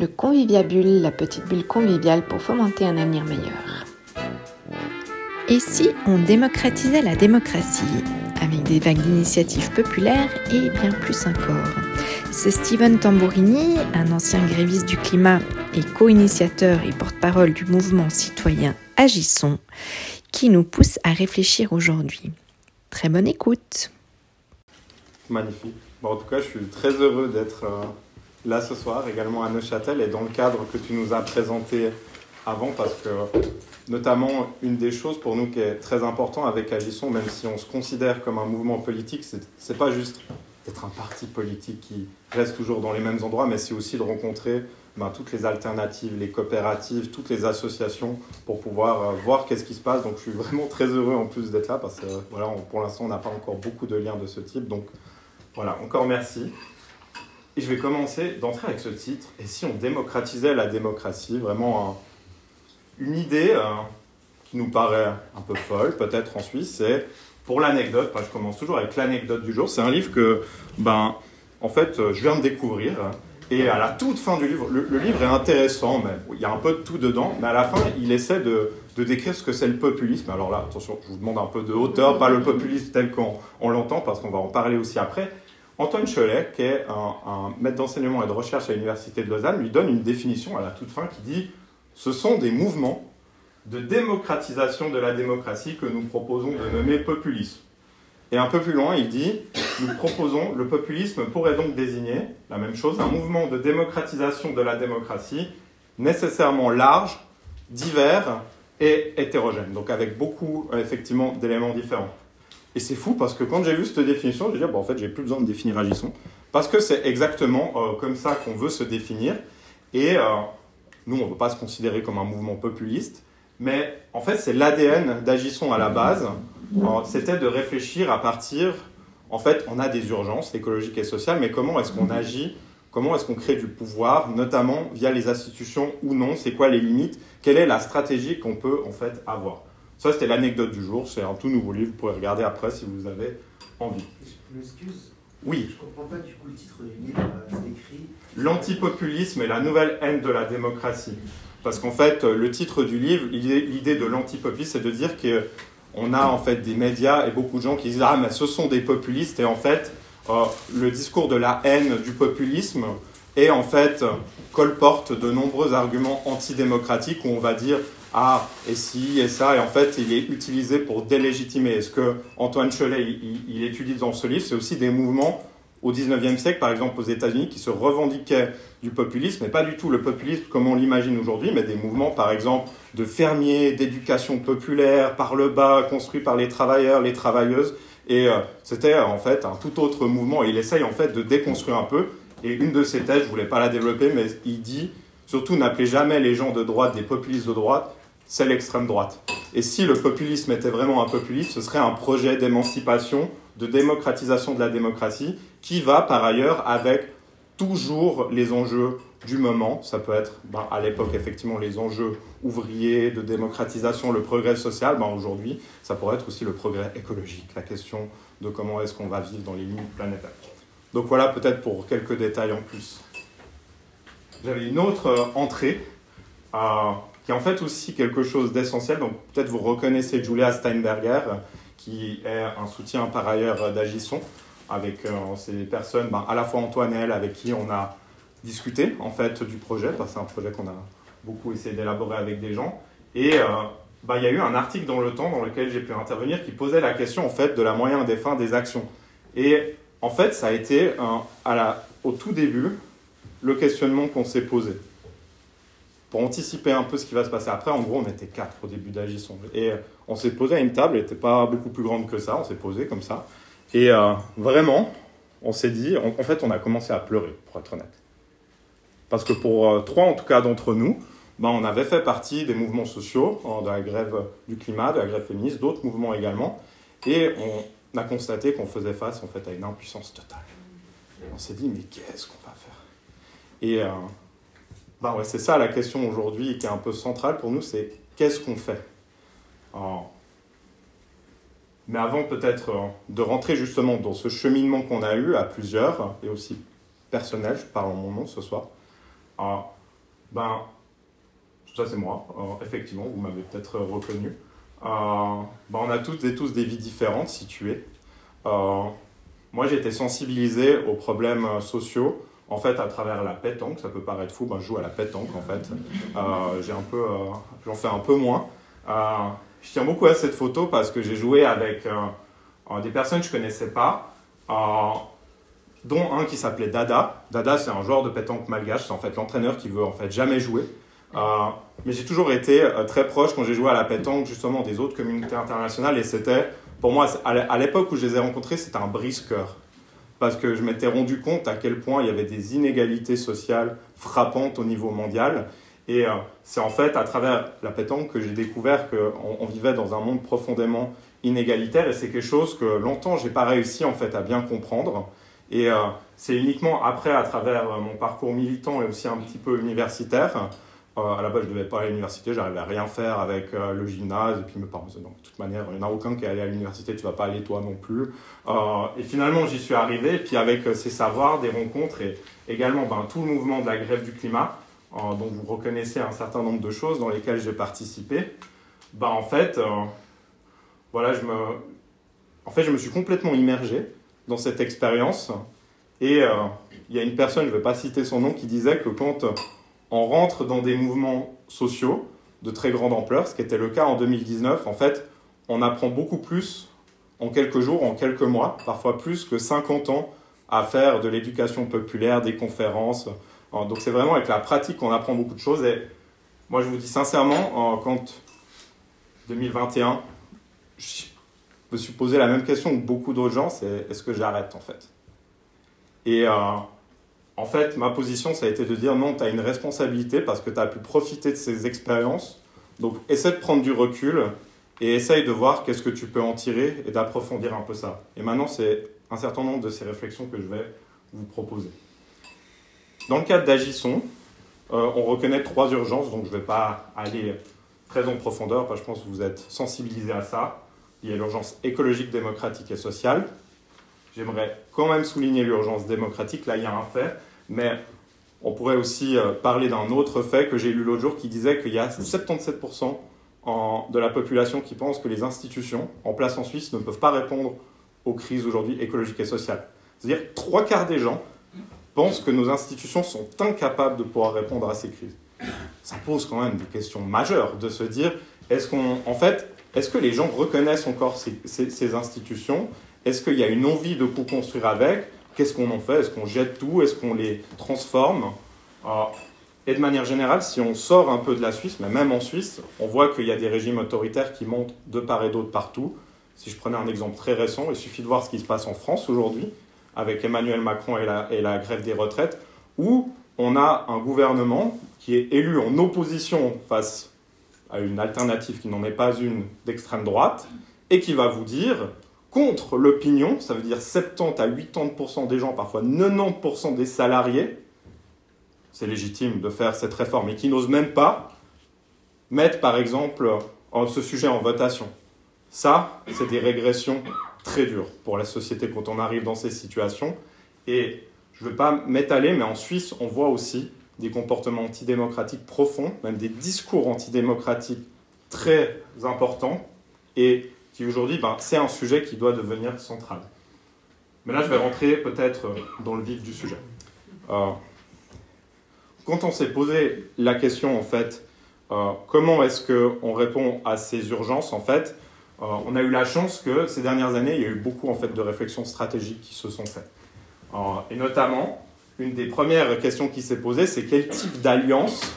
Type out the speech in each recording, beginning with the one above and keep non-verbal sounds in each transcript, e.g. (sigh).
le conviviabule, la petite bulle conviviale pour fomenter un avenir meilleur. Et si on démocratisait la démocratie avec des vagues d'initiatives populaires et bien plus encore? C'est Steven Tambourini, un ancien gréviste du climat et co-initiateur et porte-parole du mouvement citoyen Agissons, qui nous pousse à réfléchir aujourd'hui. Très bonne écoute. Magnifique. en tout cas, je suis très heureux d'être euh, là ce soir, également à Neuchâtel, et dans le cadre que tu nous as présenté avant, parce que notamment une des choses pour nous qui est très important avec Agissons, même si on se considère comme un mouvement politique, c'est pas juste d'être un parti politique qui reste toujours dans les mêmes endroits, mais c'est aussi de rencontrer ben, toutes les alternatives, les coopératives, toutes les associations pour pouvoir euh, voir qu'est-ce qui se passe. Donc je suis vraiment très heureux en plus d'être là parce que voilà, pour l'instant on n'a pas encore beaucoup de liens de ce type. Donc voilà, encore merci. Et je vais commencer d'entrer avec ce titre. Et si on démocratisait la démocratie, vraiment une idée euh, qui nous paraît un peu folle, peut-être en Suisse, c'est pour l'anecdote, je commence toujours avec l'anecdote du jour, c'est un livre que, ben, en fait, euh, je viens de découvrir. Et à la toute fin du livre, le, livre est intéressant, mais il y a un peu de tout dedans, mais à la fin, il essaie de, de décrire ce que c'est le populisme. Alors là, attention, je vous demande un peu de hauteur, pas le populisme tel qu'on l'entend, parce qu'on va en parler aussi après. Antoine Cholet, qui est un, maître d'enseignement et de recherche à l'Université de Lausanne, lui donne une définition à la toute fin qui dit Ce sont des mouvements de démocratisation de la démocratie que nous proposons de nommer populisme. Et un peu plus loin, il dit Nous proposons, le populisme pourrait donc désigner la même chose, un mouvement de démocratisation de la démocratie nécessairement large, divers et hétérogène, donc avec beaucoup effectivement d'éléments différents. Et c'est fou parce que quand j'ai vu cette définition, j'ai dit, bon, en fait, j'ai plus besoin de définir Agissons. Parce que c'est exactement euh, comme ça qu'on veut se définir. Et euh, nous, on ne veut pas se considérer comme un mouvement populiste. Mais en fait, c'est l'ADN d'Agissons à la base. Euh, c'était de réfléchir à partir. En fait, on a des urgences écologiques et sociales, mais comment est-ce qu'on agit? Comment est-ce qu'on crée du pouvoir, notamment via les institutions ou non? C'est quoi les limites? Quelle est la stratégie qu'on peut en fait avoir? Ça, c'était l'anecdote du jour. C'est un tout nouveau livre. Vous pourrez regarder après si vous avez envie. Je m'excuse. Oui. Je comprends pas du coup le titre du livre. Euh, c'est écrit L'antipopulisme et la nouvelle haine de la démocratie. Parce qu'en fait, le titre du livre, l'idée de l'antipopulisme, c'est de dire qu'on a en fait des médias et beaucoup de gens qui disent Ah, mais ce sont des populistes. Et en fait, euh, le discours de la haine du populisme est en fait colporte de nombreux arguments antidémocratiques où on va dire ah, et si, et ça, et en fait, il est utilisé pour délégitimer. Et ce que Antoine il, étudie dans ce livre, c'est aussi des mouvements au 19e siècle, par exemple aux États-Unis, qui se revendiquaient du populisme, mais pas du tout le populisme comme on l'imagine aujourd'hui, mais des mouvements, par exemple, de fermiers, d'éducation populaire, par le bas, construits par les travailleurs, les travailleuses. Et euh, c'était en fait un tout autre mouvement. Et il essaye en fait de déconstruire un peu. Et une de ses thèses, je voulais pas la développer, mais il dit surtout n'appelez jamais les gens de droite des populistes de droite, c'est l'extrême droite. Et si le populisme était vraiment un populisme, ce serait un projet d'émancipation, de démocratisation de la démocratie, qui va par ailleurs avec toujours les enjeux du moment. Ça peut être ben, à l'époque effectivement les enjeux ouvriers, de démocratisation, le progrès social. Ben, Aujourd'hui, ça pourrait être aussi le progrès écologique, la question de comment est-ce qu'on va vivre dans les limites planétaires. Donc voilà peut-être pour quelques détails en plus. J'avais une autre euh, entrée. à qui est en fait aussi quelque chose d'essentiel. Donc peut-être vous reconnaissez Julia Steinberger, qui est un soutien par ailleurs d'Agisson, avec euh, ces personnes, ben, à la fois Antoine et elle, avec qui on a discuté en fait du projet, parce que c'est un projet qu'on a beaucoup essayé d'élaborer avec des gens. Et euh, ben, il y a eu un article dans le temps dans lequel j'ai pu intervenir qui posait la question en fait de la moyen des fins des actions. Et en fait, ça a été à la, au tout début le questionnement qu'on s'est posé pour anticiper un peu ce qui va se passer après, en gros, on était quatre au début d'Agisson. Et on s'est posé à une table, elle n'était pas beaucoup plus grande que ça, on s'est posé comme ça. Et euh, vraiment, on s'est dit, en, fait, on a commencé à pleurer, pour être honnête. Parce que pour euh, trois, en tout cas, d'entre nous, ben, on avait fait partie des mouvements sociaux, hein, de la grève du climat, de la grève féministe, d'autres mouvements également. Et on a constaté qu'on faisait face, en fait, à une impuissance totale. on s'est dit, mais qu'est-ce qu'on va faire? Et... Euh, bah ouais, c'est ça la question aujourd'hui qui est un peu centrale pour nous, c'est qu'est-ce qu'on fait Mais avant peut-être euh, de rentrer justement dans ce cheminement qu'on a eu à plusieurs, et aussi personnel, je parle en mon nom ce soir, ben, ça c'est moi, effectivement, vous m'avez peut-être reconnu. ben, on a toutes et tous des vies différentes situées. moi j'ai été sensibilisé aux problèmes sociaux en fait, à travers la pétanque, ça peut paraître fou, ben, je joue à la pétanque en fait. Euh, j'ai un peu, euh, j'en fais un peu moins. Euh, je tiens beaucoup à cette photo parce que j'ai joué avec des personnes que je connaissais pas, dont un qui s'appelait Dada. Dada, c'est un joueur de pétanque malgache, c'est en fait l'entraîneur qui veut en fait jamais jouer. mais j'ai toujours été très proche quand j'ai joué à la pétanque justement des autres communautés internationales et c'était, pour moi, à l'époque où je les ai rencontrés, c'était un brise-cœur parce que je m'étais rendu compte à quel point il y avait des inégalités sociales frappantes au niveau mondial. Et euh, c'est en fait à travers la pétanque que j'ai découvert qu'on on vivait dans un monde profondément inégalitaire et c'est quelque chose que longtemps j'ai pas réussi en fait à bien comprendre. Et euh, c'est uniquement après, à travers euh, mon parcours militant et aussi un petit peu universitaire, euh, à la base, je devais pas aller à l'université, j'arrivais à rien faire avec euh, le gymnase. Et puis mes parents disaient, de toute manière, il n'y en a aucun qui est allé à l'université, tu vas pas aller toi non plus. Euh, et finalement, j'y suis arrivé. Et puis avec ces savoirs, des rencontres et également ben, tout le mouvement de la grève du climat, dont vous reconnaissez un certain nombre de choses dans lesquelles j'ai participé, ben, en, fait, voilà, je me... en fait, je me suis complètement immergé dans cette expérience. Et il y a une personne, je ne vais pas citer son nom, qui disait que quand on rentre dans des mouvements sociaux de très grande ampleur, ce qui était le cas en 2019. En fait, on apprend beaucoup plus en quelques jours, en quelques mois, parfois plus que 50 ans à faire de l'éducation populaire, des conférences. Euh, donc c'est vraiment avec la pratique qu'on apprend beaucoup de choses. Et moi, je vous dis sincèrement, quand 2021, je me suis posé la même question que beaucoup d'autres gens, c'est est-ce que j'arrête en fait? Et euh, en fait, ma position, ça a été de dire non, tu as une responsabilité parce que tu as pu profiter de ces expériences. Donc, essaie de prendre du recul et essaye de voir qu'est-ce que tu peux en tirer et d'approfondir un peu ça. Et maintenant, c'est un certain nombre de ces réflexions que je vais vous proposer. Dans le cadre d'Agisson, euh, on reconnaît trois urgences, donc je ne vais pas aller très en profondeur, parce que je pense que vous êtes sensibilisés à ça. Il y a l'urgence écologique, démocratique et sociale. J'aimerais quand même souligner l'urgence démocratique. Là, il y a un fait. Mais on pourrait aussi euh, parler d'un autre fait que j'ai lu l'autre jour qui disait qu'il y a 77% de la population qui pense que les institutions en place en Suisse ne peuvent pas répondre aux crises aujourd'hui écologiques et sociales. C'est-à-dire trois quarts des gens pensent que nos institutions sont incapables de pouvoir répondre à ces crises. Ça pose quand même des questions majeures de se dire est-ce qu'on, en fait, est-ce que les gens reconnaissent encore ces, ces institutions? Est-ce qu'il y a une envie de co-construire avec? Qu'est-ce qu'on en fait? Est-ce qu'on jette tout? Est-ce qu'on les transforme? Et de manière générale, si on sort un peu de la Suisse, mais même en Suisse, on voit qu'il y a des régimes autoritaires qui montent de part et d'autre partout. Si je prenais un exemple très récent, il suffit de voir ce qui se passe en France aujourd'hui, avec Emmanuel Macron et la, et la grève des retraites, où on a un gouvernement qui est élu en opposition face à une alternative qui n'en est pas une d'extrême droite, et qui va vous dire contre l'opinion, ça veut dire 70 à 80% des gens, parfois 90% des salariés, c'est légitime de faire cette réforme, et qui n'osent même pas mettre, par exemple, ce sujet en votation. Ça, c'est des régressions très dures pour la société quand on arrive dans ces situations. Et je ne veux pas m'étaler, mais en Suisse, on voit aussi des comportements antidémocratiques profonds, même des discours antidémocratiques très importants. Et aujourd'hui, ben, c'est un sujet qui doit devenir central. Mais là, je vais rentrer peut-être dans le vif du sujet. Euh, quand on s'est posé la question, en fait, euh, comment est-ce qu'on répond à ces urgences, en fait, euh, on a eu la chance que ces dernières années, il y a eu beaucoup en fait, de réflexions stratégiques qui se sont faites. et notamment, une des premières questions qui s'est posée, c'est quel type d'alliance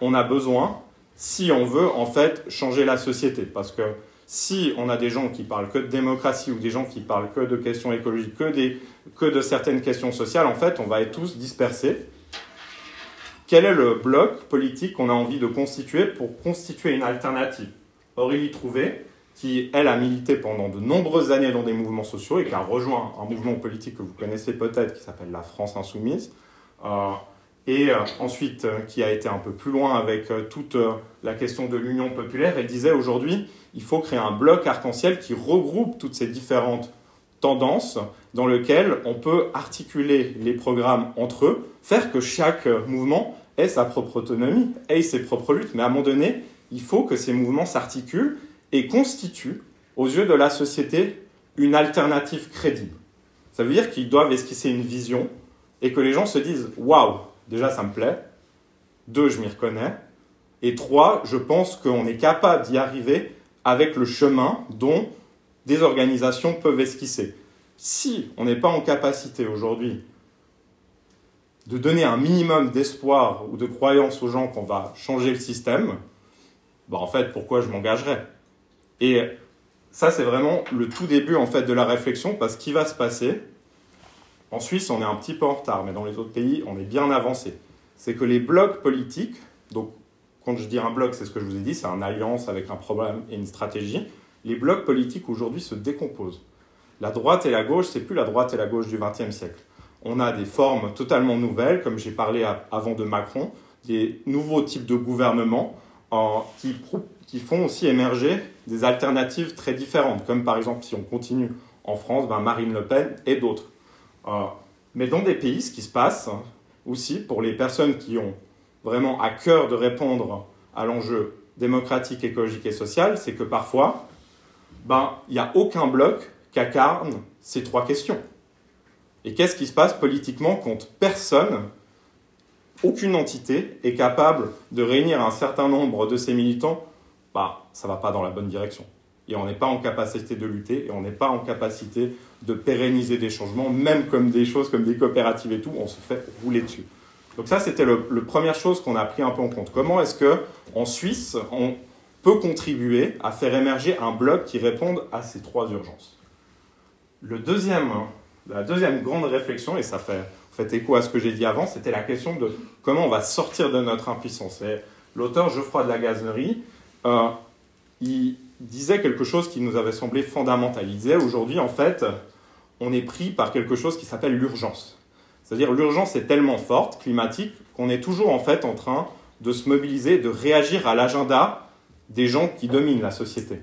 on a besoin si on veut en fait changer la société. Parce que si on a des gens qui parlent que de démocratie ou des gens qui parlent que de questions écologiques, que, de certaines questions sociales, en fait, on va être tous dispersés. Quel est le bloc politique qu'on a envie de constituer pour constituer une alternative? Aurélie Trouvé, qui, elle, a milité pendant de nombreuses années dans des mouvements sociaux et qui a rejoint un mouvement politique que vous connaissez peut-être, qui s'appelle la France Insoumise, euh, et euh, ensuite euh, qui a été un peu plus loin avec toute la question de l'union populaire, elle disait aujourd'hui, il faut créer un bloc arc-en-ciel qui regroupe toutes ces différentes tendances dans lequel on peut articuler les programmes entre eux, faire que chaque mouvement ait sa propre autonomie, ait ses propres luttes, mais à un moment donné, il faut que ces mouvements s'articulent et constituent, aux yeux de la société, une alternative crédible. Ça veut dire qu'ils doivent esquisser une vision et que les gens se disent Waouh, déjà ça me plaît, deux, je m'y reconnais, et trois, je pense qu'on est capable d'y arriver avec le chemin dont des organisations peuvent esquisser. Si on n'est pas en capacité aujourd'hui de donner un minimum d'espoir ou de croyance aux gens qu'on va changer le système, bah en fait, pourquoi je m'engagerais? Et ça, c'est vraiment le tout début en fait de la réflexion, parce qu'il va se passer, en Suisse, on est un petit peu en retard, mais dans les autres pays, on est bien avancé. C'est que les blocs politiques, donc quand je dis un bloc, c'est ce que je vous ai dit, c'est une alliance avec un problème et une stratégie, les blocs politiques aujourd'hui se décomposent. La droite et la gauche, c'est plus la droite et la gauche du XXe siècle. On a des formes totalement nouvelles, comme j'ai parlé avant de Macron, des nouveaux types de gouvernements qui, qui, font aussi émerger des alternatives très différentes, comme par exemple si on continue en France, ben Marine Le Pen et d'autres. Euh, mais dans des pays, ce qui se passe aussi pour les personnes qui ont vraiment à cœur de répondre à l'enjeu démocratique, écologique et social, c'est que parfois, ben, il n'y a aucun bloc qui incarne ces trois questions. Et qu'est-ce qui se passe politiquement quand personne, aucune entité est capable de réunir un certain nombre de ses militants? Bah, Ça ne va pas dans la bonne direction. Et on n'est pas en capacité de lutter, et on n'est pas en capacité de pérenniser des changements, même comme des choses comme des coopératives et tout, on se fait rouler dessus. Donc ça, c'était la première chose qu'on a pris un peu en compte. Comment est-ce que en Suisse, on peut contribuer à faire émerger un bloc qui réponde à ces trois urgences? Deuxième, la deuxième grande réflexion, et ça fait, fait écho à ce que j'ai dit avant, c'était la question de comment on va sortir de notre impuissance. l'auteur Geoffroy de la Gazerie, euh, il disait quelque chose qui nous avait semblé fondamental. Il disait aujourd'hui, en fait, on est pris par quelque chose qui s'appelle l'urgence. C'est-à-dire l'urgence est tellement forte, climatique, qu'on est toujours en fait en train de se mobiliser, de réagir à l'agenda des gens qui dominent la société.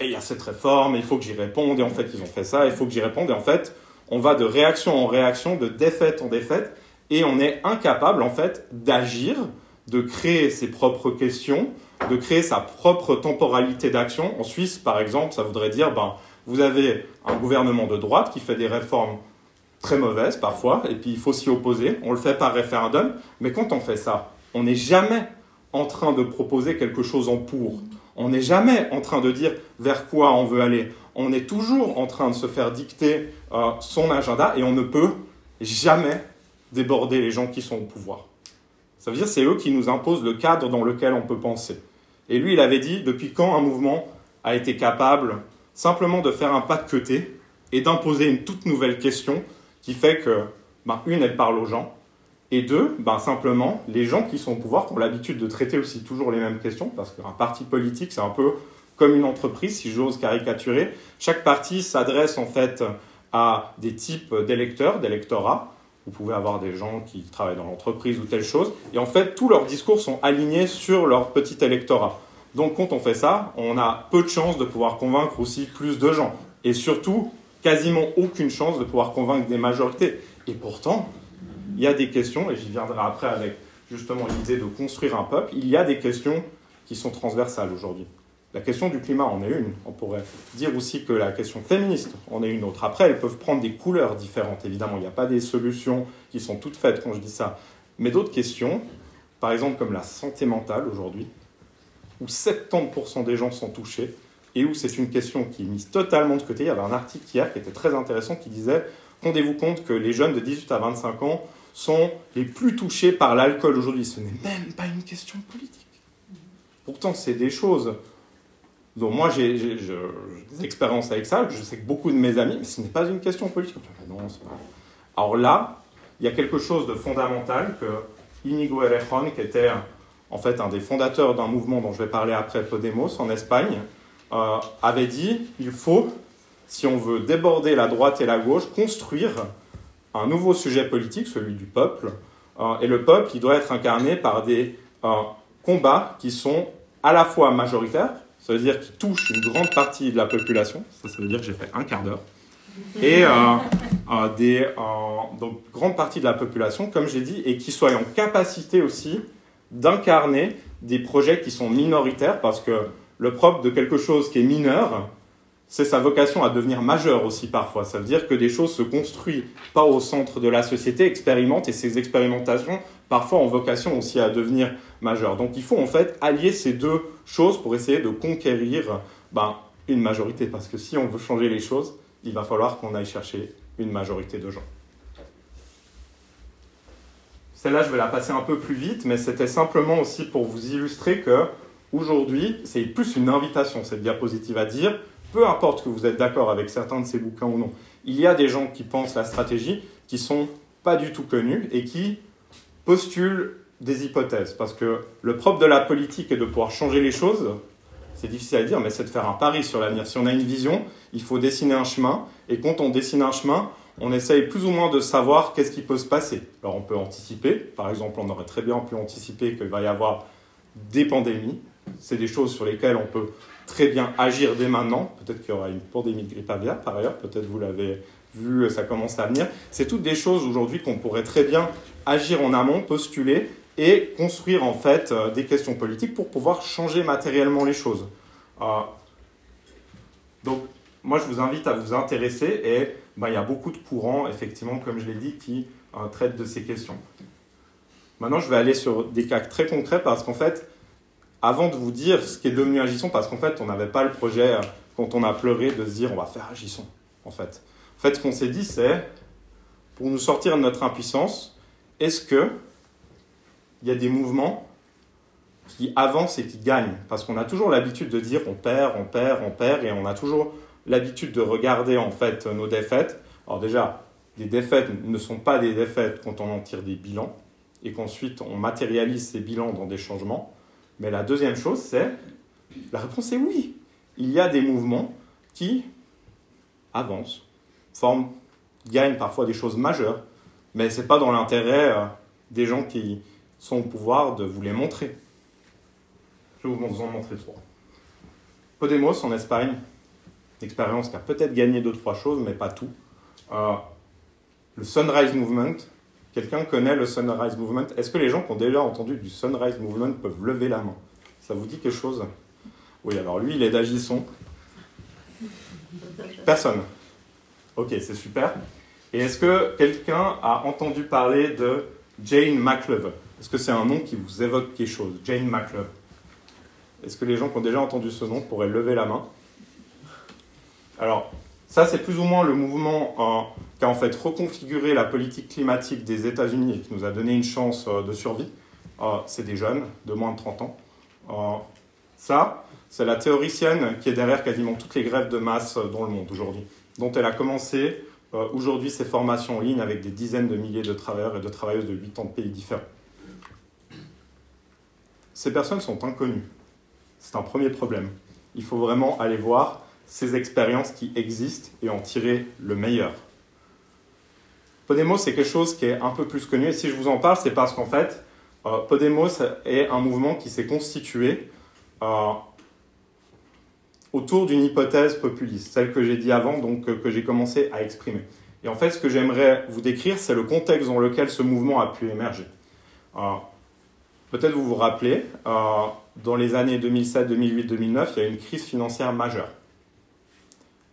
Et il y a cette réforme, il faut que j'y réponde, et en fait ils ont fait ça, il faut que j'y réponde, et en fait on va de réaction en réaction, de défaite en défaite, et on est incapable en fait d'agir, de créer ses propres questions, de créer sa propre temporalité d'action. En Suisse, par exemple, ça voudrait dire, ben, vous avez un gouvernement de droite qui fait des réformes très mauvaises parfois, et puis il faut s'y opposer. On le fait par référendum, mais quand on fait ça, on n'est jamais en train de proposer quelque chose en pour. On n'est jamais en train de dire vers quoi on veut aller. On est toujours en train de se faire dicter euh, son agenda et on ne peut jamais déborder les gens qui sont au pouvoir. Ça veut dire c'est eux qui nous imposent le cadre dans lequel on peut penser. Et lui, il avait dit depuis quand un mouvement a été capable simplement de faire un pas de côté et d'imposer une toute nouvelle question qui fait que, ben, une, elle parle aux gens, et deux, ben, simplement, les gens qui sont au pouvoir, ont l'habitude de traiter aussi toujours les mêmes questions, parce qu'un parti politique, c'est un peu comme une entreprise, si j'ose caricaturer. Chaque parti s'adresse en fait à des types d'électeurs, d'électorats. Vous pouvez avoir des gens qui travaillent dans l'entreprise ou telle chose. Et en fait, tous leurs discours sont alignés sur leur petit électorat. Donc quand on fait ça, on a peu de chances de pouvoir convaincre aussi plus de gens. Et surtout, quasiment aucune chance de pouvoir convaincre des majorités. Et pourtant, il y a des questions, et j'y viendrai après avec justement l'idée de construire un peuple, il y a des questions qui sont transversales aujourd'hui. La question du climat en est une. On pourrait dire aussi que la question féministe en est une autre. Après, elles peuvent prendre des couleurs différentes, évidemment. Il n'y a pas des solutions qui sont toutes faites quand je dis ça. Mais d'autres questions, par exemple comme la santé mentale aujourd'hui, où 70% des gens sont touchés, et où c'est une question qui est mise totalement de côté. Il y avait un article hier qui était très intéressant qui disait Rendez-vous compte que les jeunes de 18 à 25 ans sont les plus touchés par l'alcool aujourd'hui. Ce n'est même pas une question politique. Pourtant, c'est des choses donc moi, j'ai des expériences avec ça. Je sais que beaucoup de mes amis, mais ce n'est pas une question politique. Alors là, il y a quelque chose de fondamental que Inigo Errejón, qui était en fait un des fondateurs d'un mouvement dont je vais parler après, Podemos, en Espagne, euh, avait dit il faut, si on veut déborder la droite et la gauche, construire un nouveau sujet politique, celui du peuple. Euh, et le peuple, il doit être incarné par des euh, combats qui sont à la fois majoritaires, ça veut dire qu'il touche une grande partie de la population, ça, ça veut dire que j'ai fait un quart d'heure, et euh, (laughs) euh, des donc, grande partie de la population, comme j'ai dit, et qui soit en capacité aussi d'incarner des projets qui sont minoritaires, parce que le propre de quelque chose qui est mineur, c'est sa vocation à devenir majeur aussi parfois. Ça veut dire que des choses se construisent pas au centre de la société, expérimentent, et ces expérimentations parfois ont vocation aussi à devenir majeures. Donc il faut en fait allier ces deux choses pour essayer de conquérir ben, une majorité, parce que si on veut changer les choses, il va falloir qu'on aille chercher une majorité de gens. Celle-là, je vais la passer un peu plus vite, mais c'était simplement aussi pour vous illustrer que aujourd'hui, c'est plus une invitation, cette diapositive, à dire, peu importe que vous êtes d'accord avec certains de ces bouquins ou non, il y a des gens qui pensent la stratégie qui sont pas du tout connus et qui postulent des hypothèses. Parce que le propre de la politique est de pouvoir changer les choses. C'est difficile à dire, mais c'est de faire un pari sur l'avenir. Si on a une vision, il faut dessiner un chemin. Et quand on dessine un chemin, on essaye plus ou moins de savoir qu'est-ce qui peut se passer. Alors on peut anticiper. Par exemple, on aurait très bien pu anticiper qu'il va y avoir des pandémies. C'est des choses sur lesquelles on peut très bien agir dès maintenant. Peut-être qu'il y aura une pandémie de grippe aviaire par ailleurs, peut-être vous l'avez vu, ça commence à venir. C'est toutes des choses aujourd'hui qu'on pourrait très bien agir en amont, postuler et construire en fait euh, des questions politiques pour pouvoir changer matériellement les choses. Euh, donc moi je vous invite à vous intéresser et ben, il y a beaucoup de courants effectivement comme je l'ai dit qui euh, traitent de ces questions. Maintenant je vais aller sur des cas très concrets parce qu'en fait avant de vous dire ce qui est devenu Agisson, parce qu'en fait, on n'avait pas le projet, euh, quand on a pleuré, de se dire on va faire Agisson, en fait. En fait, ce qu'on s'est dit, c'est, pour nous sortir de notre impuissance, est-ce que il y a des mouvements qui avancent et qui gagnent? Parce qu'on a toujours l'habitude de dire on perd, on perd, on perd, et on a toujours l'habitude de regarder, en fait, nos défaites. Alors déjà, les défaites ne sont pas des défaites quand on en tire des bilans, et qu'ensuite on matérialise ces bilans dans des changements. Mais la deuxième chose, c'est, la réponse est oui. Il y a des mouvements qui avancent, forment, gagnent parfois des choses majeures, mais ce n'est pas dans l'intérêt euh, des gens qui sont au pouvoir de vous les montrer. Je vais vous en montrer trois. Podemos en Espagne, expérience qui a peut-être gagné deux, trois choses, mais pas tout. Euh, le Sunrise Movement, Quelqu'un connaît le Sunrise Movement Est-ce que les gens qui ont déjà entendu du Sunrise Movement peuvent lever la main? Ça vous dit quelque chose? Oui, alors lui, il est d'Agisson. Personne. Ok, c'est super. Et est-ce que quelqu'un a entendu parler de Jane McLove Est-ce que c'est un nom qui vous évoque quelque chose? Jane McLove. Est-ce que les gens qui ont déjà entendu ce nom pourraient lever la main? Alors, ça, c'est plus ou moins le mouvement qui a en fait reconfiguré la politique climatique des États-Unis et qui nous a donné une chance euh, de survie. Euh, c'est des jeunes de moins de 30 ans. Euh, ça, c'est la théoricienne qui est derrière quasiment toutes les grèves de masse dans le monde aujourd'hui, dont elle a commencé aujourd'hui ses formations en ligne avec des dizaines de milliers de travailleurs et de travailleuses de 80 pays différents. Ces personnes sont inconnues. C'est un premier problème. Il faut vraiment aller voir ces expériences qui existent et en tirer le meilleur. Podemos, c'est quelque chose qui est un peu plus connu. Et si je vous en parle, c'est parce qu'en fait, euh, Podemos est un mouvement qui s'est constitué euh, autour d'une hypothèse populiste, celle que j'ai dit avant, donc que j'ai commencé à exprimer. Et en fait, ce que j'aimerais vous décrire, c'est le contexte dans lequel ce mouvement a pu émerger. Euh, peut-être vous vous rappelez, dans les années 2007, 2008, 2009, il y a eu une crise financière majeure.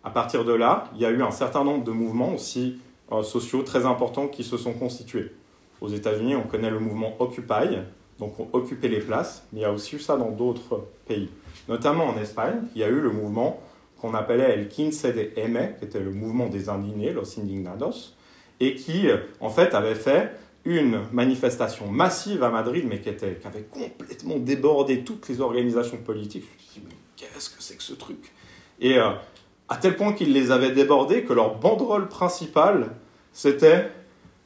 À partir de là, il y a eu un certain nombre de mouvements aussi euh, sociaux très importants qui se sont constitués. Aux États-Unis, on connaît le mouvement Occupy, donc on occupait les places, mais il y a aussi eu ça dans d'autres pays. Notamment en Espagne, il y a eu le mouvement qu'on appelait El Quince de M, qui était le mouvement des indignés, Los Indignados, et qui, en fait, avait fait une manifestation massive à Madrid, mais qui, était, qui avait complètement débordé toutes les organisations politiques. Je me suis dit, mais qu'est-ce que c'est que ce truc? Et euh, à tel point qu'ils les avaient débordés que leur banderole principale, c'était,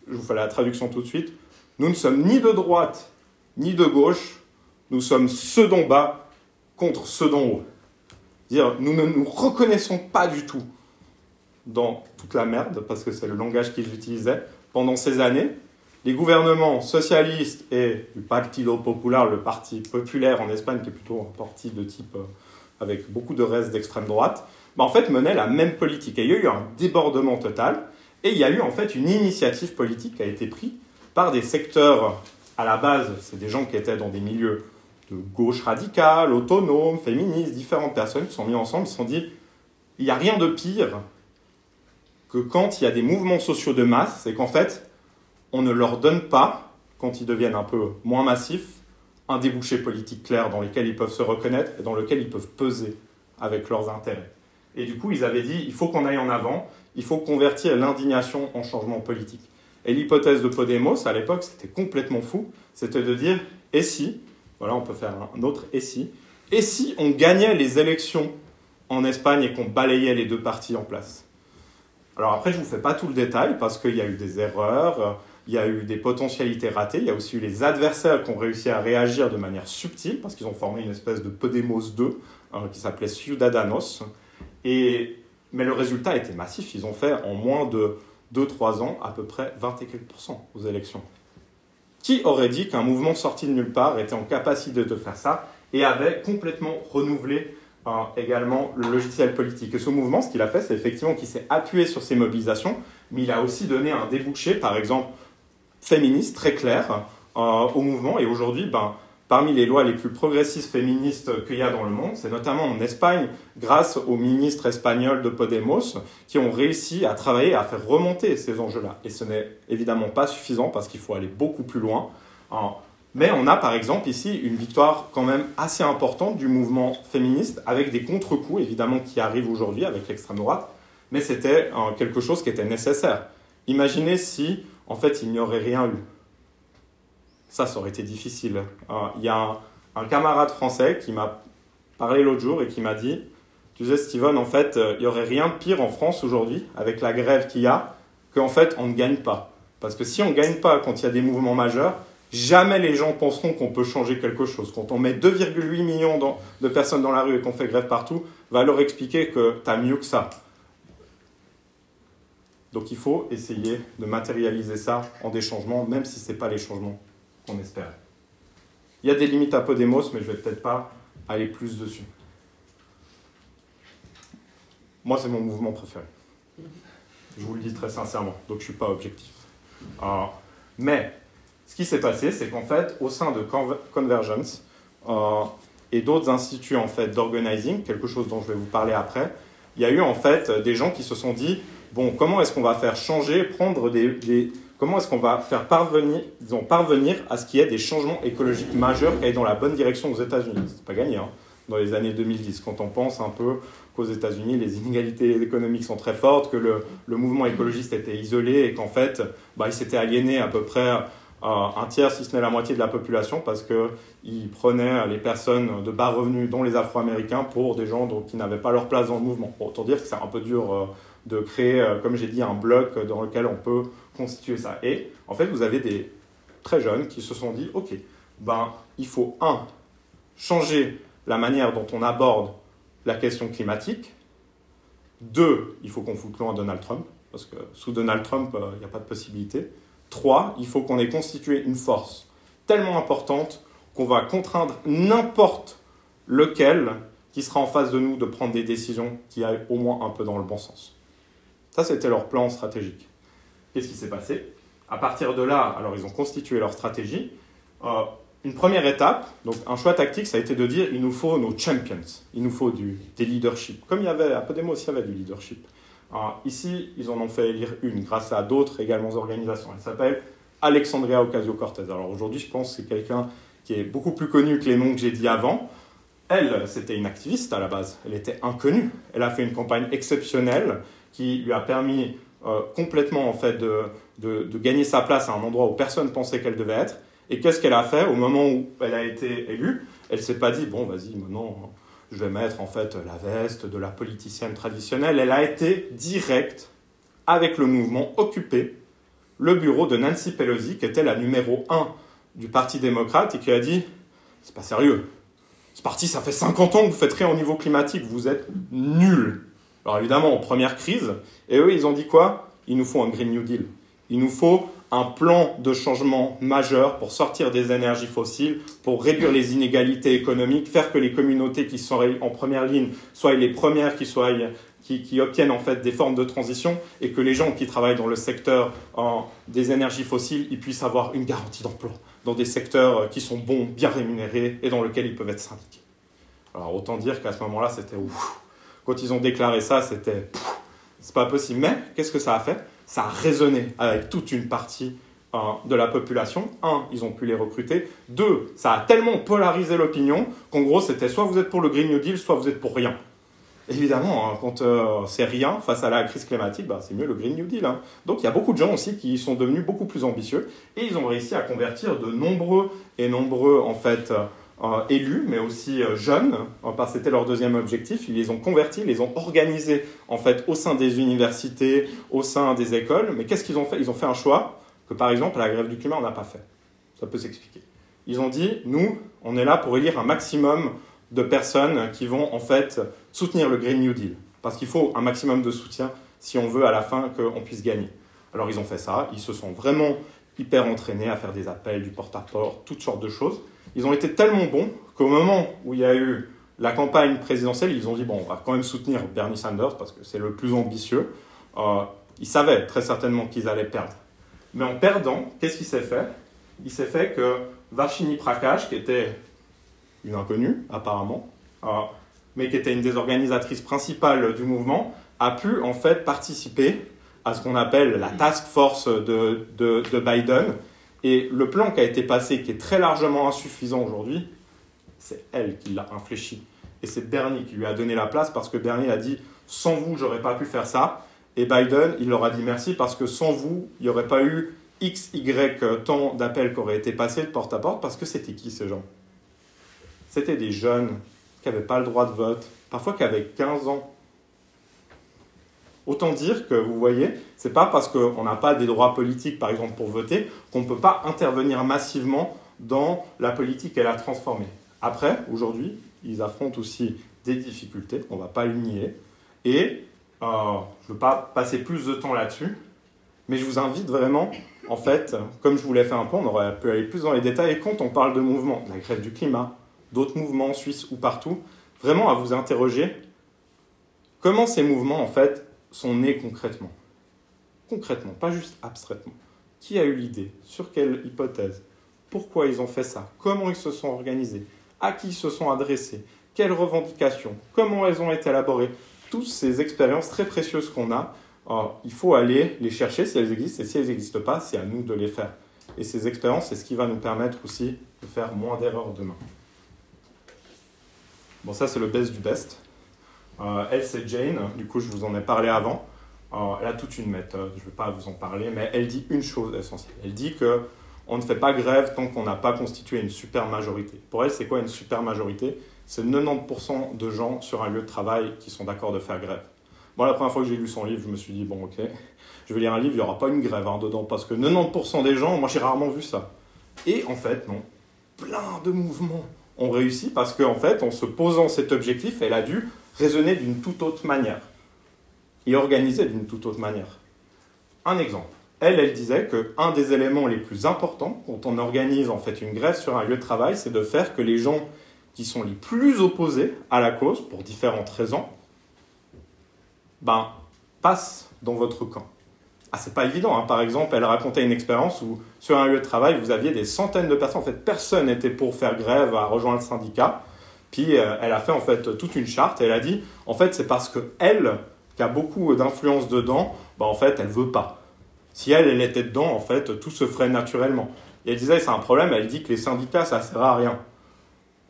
je vous fais la traduction tout de suite, nous ne sommes ni de droite ni de gauche, nous sommes ceux d'en bas contre ceux d'en haut. Dire, nous ne nous reconnaissons pas du tout dans toute la merde, parce que c'est le langage qu'ils utilisaient pendant ces années. Les gouvernements socialistes et du Partido Popular, le parti populaire en Espagne, qui est plutôt un parti de type euh, avec beaucoup de restes d'extrême droite, bah, en fait, menait la même politique. Il y a eu un débordement total, et il y a eu en fait une initiative politique qui a été prise par des secteurs à la base, c'est des gens qui étaient dans des milieux de gauche radicale, autonomes, féministes, différentes personnes qui sont mis ensemble, se sont dit, il n'y a rien de pire que quand il y a des mouvements sociaux de masse, c'est qu'en fait, on ne leur donne pas, quand ils deviennent un peu moins massifs, un débouché politique clair dans lequel ils peuvent se reconnaître et dans lequel ils peuvent peser avec leurs intérêts. Et du coup, ils avaient dit, il faut qu'on aille en avant, il faut convertir l'indignation en changement politique. Et l'hypothèse de Podemos, à l'époque, c'était complètement fou, c'était de dire, et si, voilà, on peut faire un autre et si, et si on gagnait les élections en Espagne et qu'on balayait les deux partis en place? Alors après, je ne vous fais pas tout le détail parce qu'il y a eu des erreurs, il y a eu des potentialités ratées, il y a aussi eu les adversaires qui ont réussi à réagir de manière subtile parce qu'ils ont formé une espèce de Podemos 2 hein, qui s'appelait Ciudadanos. Et, mais le résultat était massif. Ils ont fait en moins de 2-3 ans à peu près 20 et quelques aux élections. Qui aurait dit qu'un mouvement sorti de nulle part était en capacité de faire ça et avait complètement renouvelé également le logiciel politique? Et ce mouvement, ce qu'il a fait, c'est effectivement qu'il s'est appuyé sur ces mobilisations, mais il a aussi donné un débouché, par exemple, féministe, très clair, euh, au mouvement. Et aujourd'hui, ben, parmi les lois les plus progressistes féministes qu'il y a dans le monde, c'est notamment en Espagne, grâce aux ministres espagnols de Podemos, qui ont réussi à travailler, à faire remonter ces enjeux-là. Et ce n'est évidemment pas suffisant parce qu'il faut aller beaucoup plus loin. Mais on a par exemple ici une victoire quand même assez importante du mouvement féministe, avec des contre-coups évidemment qui arrivent aujourd'hui avec l'extrême droite, mais c'était euh, quelque chose qui était nécessaire. Imaginez si en fait il n'y aurait rien eu. Ça, ça aurait été difficile. Euh, il y a un, camarade français qui m'a parlé l'autre jour et qui m'a dit, tu sais Steven, en fait, euh, il n'y aurait rien de pire en France aujourd'hui, avec la grève qu'il y a, qu'en fait on ne gagne pas. Parce que si on ne gagne pas quand il y a des mouvements majeurs, Jamais les gens penseront qu'on peut changer quelque chose. Quand on met 2,8 millions de personnes dans la rue et qu'on fait grève partout, va leur expliquer que tu as mieux que ça. Donc il faut essayer de matérialiser ça en des changements, même si ce n'est pas les changements qu'on espère. Il y a des limites à Podemos, mais je ne vais peut-être pas aller plus dessus. Moi, c'est mon mouvement préféré. Je vous le dis très sincèrement, donc je ne suis pas objectif. mais ce qui s'est passé, c'est qu'en fait, au sein de Convergence euh, et d'autres instituts en fait d'organizing, quelque chose dont je vais vous parler après, il y a eu en fait des gens qui se sont dit bon, comment est-ce qu'on va faire changer, prendre des, comment est-ce qu'on va faire parvenir, disons, parvenir à ce qu'il y ait des changements écologiques majeurs aillent dans la bonne direction aux États-Unis? C'est pas gagné. Hein, dans les années 2010, quand on pense un peu qu'aux États-Unis, les inégalités économiques sont très fortes, que le, mouvement écologiste était isolé et qu'en fait, bah, il s'était aliéné à peu près un tiers, si ce n'est la moitié de la population, parce qu'ils prenaient les personnes de bas revenus, dont les Afro-Américains, pour des gens qui n'avaient pas leur place dans le mouvement. autant dire que c'est un peu dur euh, de créer, euh, comme j'ai dit, un bloc dans lequel on peut constituer ça. Et en fait, vous avez des très jeunes qui se sont dit, OK, ben, il faut, un, changer la manière dont on aborde la question climatique. Deux, il faut qu'on foute loin Donald Trump, parce que sous Donald Trump, euh, il n'y a pas de possibilité. Trois, il faut qu'on ait constitué une force tellement importante qu'on va contraindre n'importe lequel qui sera en face de nous de prendre des décisions qui aillent au moins un peu dans le bon sens. Ça, c'était leur plan stratégique. Qu'est-ce qui s'est passé? À partir de là, alors ils ont constitué leur stratégie. Euh, une première étape, donc un choix tactique, ça a été de dire il nous faut nos champions, il nous faut du, des leaderships. Comme il y avait, à Podemos, il y avait du leadership ici, ils en ont fait élire une grâce à d'autres également organisations. Elle s'appelle Alexandria Ocasio-Cortez. Alors aujourd'hui, je pense que c'est quelqu'un qui est beaucoup plus connu que les noms que j'ai dit avant. Elle, c'était une activiste à la base. Elle était inconnue. Elle a fait une campagne exceptionnelle qui lui a permis euh, complètement en fait de, gagner sa place à un endroit où personne pensait qu'elle devait être. Et qu'est-ce qu'elle a fait au moment où elle a été élue? Elle s'est pas dit bon, vas-y, maintenant je vais mettre en fait la veste de la politicienne traditionnelle. Elle a été directe avec le mouvement occupé le bureau de Nancy Pelosi, qui était la numéro 1 du Parti démocrate, et qui a dit C'est pas sérieux. Ce parti, ça fait 50 ans que vous faites rien au niveau climatique, vous êtes nuls. Alors évidemment, en première crise, et eux, ils ont dit quoi? Il nous faut un Green New Deal. Il nous faut un plan de changement majeur pour sortir des énergies fossiles, pour réduire les inégalités économiques, faire que les communautés qui sont en première ligne soient les premières qui, soient, qui, obtiennent en fait des formes de transition et que les gens qui travaillent dans le secteur des énergies fossiles, ils puissent avoir une garantie d'emploi dans des secteurs qui sont bons, bien rémunérés et dans lesquels ils peuvent être syndiqués. Alors autant dire qu'à ce moment-là, c'était ouf. Quand ils ont déclaré ça, c'était c'est pas possible. Mais qu'est-ce que ça a fait? Ça a résonné avec toute une partie de la population. Un, ils ont pu les recruter. Deux, ça a tellement polarisé l'opinion qu'en gros, c'était soit vous êtes pour le Green New Deal, soit vous êtes pour rien. Évidemment, hein, quand euh, c'est rien face à la crise climatique, bah, c'est mieux le Green New Deal. Hein. Donc il y a beaucoup de gens aussi qui sont devenus beaucoup plus ambitieux et ils ont réussi à convertir de nombreux et nombreux en fait euh, élus, mais aussi euh, jeunes, parce que c'était leur deuxième objectif. Ils les ont convertis, ils les ont organisés en fait au sein des universités, au sein des écoles. Mais qu'est-ce qu'ils ont fait? Ils ont fait un choix que par exemple la grève du climat on n'a pas fait. Ça peut s'expliquer. Ils ont dit nous, on est là pour élire un maximum de personnes qui vont en fait soutenir le Green New Deal. Parce qu'il faut un maximum de soutien si on veut à la fin qu'on puisse gagner. Alors ils ont fait ça, ils se sont vraiment hyper entraînés à faire des appels, du porte-à-porte, toutes sortes de choses. Ils ont été tellement bons qu'au moment où il y a eu la campagne présidentielle, ils ont dit, bon, on va quand même soutenir Bernie Sanders parce que c'est le plus ambitieux. Euh, ils savaient très certainement qu'ils allaient perdre. Mais en perdant, qu'est-ce qui s'est fait? Il s'est fait que Varshini Prakash, qui était une inconnue apparemment, euh, mais qui était une des organisatrices principales du mouvement, a pu en fait participer à ce qu'on appelle la task force de, de, Biden. Et le plan qui a été passé, qui est très largement insuffisant aujourd'hui, c'est elle qui l'a infléchi. Et c'est Bernie qui lui a donné la place parce que Bernie a dit sans vous, j'aurais pas pu faire ça. Et Biden, il leur a dit merci parce que sans vous, il n'y aurait pas eu X, Y temps d'appels qui auraient été passés de porte à porte parce que c'était qui ces gens? C'était des jeunes qui n'avaient pas le droit de vote, parfois qui avaient 15 ans. Autant dire que, vous voyez, c'est pas parce qu'on n'a pas des droits politiques, par exemple, pour voter, qu'on ne peut pas intervenir massivement dans la politique et la transformer. Après, aujourd'hui, ils affrontent aussi des difficultés, on ne va pas le nier, et euh, je ne veux pas passer plus de temps là-dessus, mais je vous invite vraiment, en fait, comme je vous l'ai fait un peu, on aurait pu aller plus dans les détails, et quand on parle de mouvements, la grève du climat, d'autres mouvements en Suisse ou partout, vraiment à vous interroger comment ces mouvements, en fait, sont nés concrètement. Concrètement, pas juste abstraitement. Qui a eu l'idée? Sur quelle hypothèse? Pourquoi ils ont fait ça? Comment ils se sont organisés? À qui ils se sont adressés? Quelles revendications? Comment elles ont été élaborées? Toutes ces expériences très précieuses qu'on a, euh, il faut aller les chercher si elles existent, et si elles n'existent pas, c'est à nous de les faire. Et ces expériences, c'est ce qui va nous permettre aussi de faire moins d'erreurs demain. Bon, ça, c'est le best du best. Euh, elle, c'est Jane. Du coup, je vous en ai parlé avant. Euh, elle a toute une méthode. Je ne vais pas vous en parler, mais elle dit une chose essentielle. Elle dit que on ne fait pas grève tant qu'on n'a pas constitué une super majorité. Pour elle, c'est quoi une super majorité? C'est 90% de gens sur un lieu de travail qui sont d'accord de faire grève. Moi, la première fois que j'ai lu son livre, je me suis dit, bon, ok, je vais lire un livre, il n'y aura pas une grève hein, dedans, parce que 90% des gens, moi, j'ai rarement vu ça. Et en fait, non. Plein de mouvements ont réussi parce qu'en fait, en se posant cet objectif, elle a dû raisonner d'une toute autre manière et organiser d'une toute autre manière. Un exemple. Elle, elle disait qu'un des éléments les plus importants quand on organise en fait une grève sur un lieu de travail, c'est de faire que les gens qui sont les plus opposés à la cause, pour différentes raisons, ben, passent dans votre camp. Ah, c'est pas évident. Hein. Par exemple, elle racontait une expérience où sur un lieu de travail, vous aviez des centaines de personnes. En fait, personne n'était pour faire grève à rejoindre le syndicat. Puis euh, elle a fait en fait toute une charte. Elle a dit, en fait, c'est parce que elle, qui a beaucoup d'influence dedans, bah, en fait, elle veut pas. Si elle, elle était dedans, en fait, tout se ferait naturellement. Et elle disait, c'est un problème. Elle dit que les syndicats, ça sert à rien.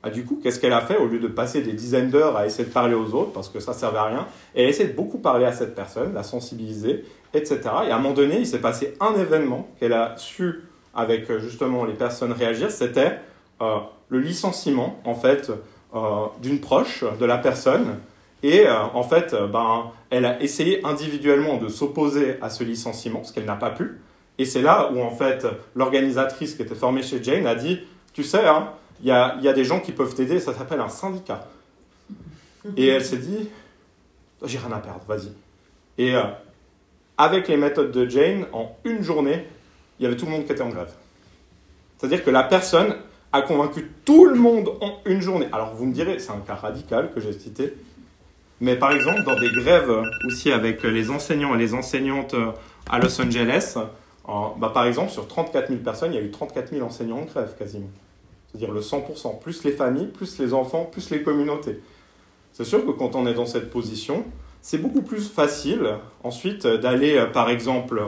Ah, du coup, qu'est-ce qu'elle a fait? Au lieu de passer des dizaines d'heures à essayer de parler aux autres parce que ça servait à rien Elle a essayé de beaucoup parler à cette personne, la sensibiliser, etc. Et à un moment donné, il s'est passé un événement qu'elle a su avec justement les personnes réagir, c'était euh, le licenciement en fait d'une proche de la personne. Et en fait, ben, elle a essayé individuellement de s'opposer à ce licenciement, ce qu'elle n'a pas pu. Et c'est là où en fait l'organisatrice qui était formée chez Jane a dit, tu sais, hein, il y, a, y, a, des gens qui peuvent t'aider, ça s'appelle un syndicat. Et elle s'est dit, j'ai rien à perdre, vas-y. Et avec les méthodes de Jane, en une journée, il y avait tout le monde qui était en grève. C'est-à-dire que la personne a convaincu tout le monde en une journée. Alors vous me direz, c'est un cas radical que j'ai cité, Mais par exemple, dans des grèves aussi avec les enseignants et les enseignantes à Los Angeles, bah, par exemple, sur 34 000 personnes, il y a eu 34 000 enseignants en grève quasiment. C'est-à-dire le 100%, plus les familles, plus les enfants, plus les communautés. C'est sûr que quand on est dans cette position, c'est beaucoup plus facile ensuite d'aller, euh, par exemple,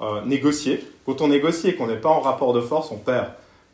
euh, négocier. Quand on négocie et qu'on n'est pas en rapport de force, on perd.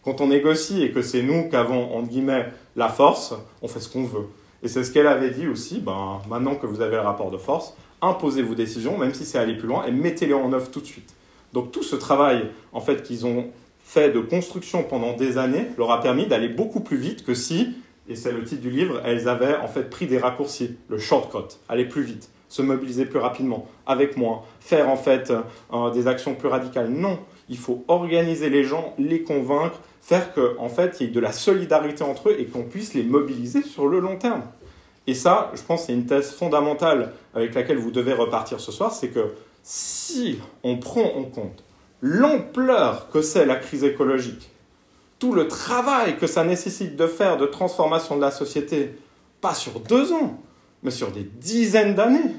Quand on négocie et que c'est nous qui avons, entre guillemets, la force, on fait ce qu'on veut. Et c'est ce qu'elle avait dit aussi, ben, maintenant que vous avez le rapport de force, imposez vos décisions, même si c'est aller plus loin, et mettez-les en œuvre tout de suite. Donc tout ce travail, en fait, qu'ils ont fait de construction pendant des années, leur a permis d'aller beaucoup plus vite que si et c'est le titre du livre, elles avaient en fait pris des raccourcis, le shortcut, aller plus vite, se mobiliser plus rapidement, avec moins, faire en fait euh, des actions plus radicales. Non, il faut organiser les gens, les convaincre, faire qu'en en fait il y ait de la solidarité entre eux et qu'on puisse les mobiliser sur le long terme. Et ça, je pense, c'est une thèse fondamentale avec laquelle vous devez repartir ce soir, c'est que si on prend en compte l'ampleur que c'est la crise écologique, tout le travail que ça nécessite de faire de transformation de la société, pas sur deux ans, mais sur des dizaines d'années,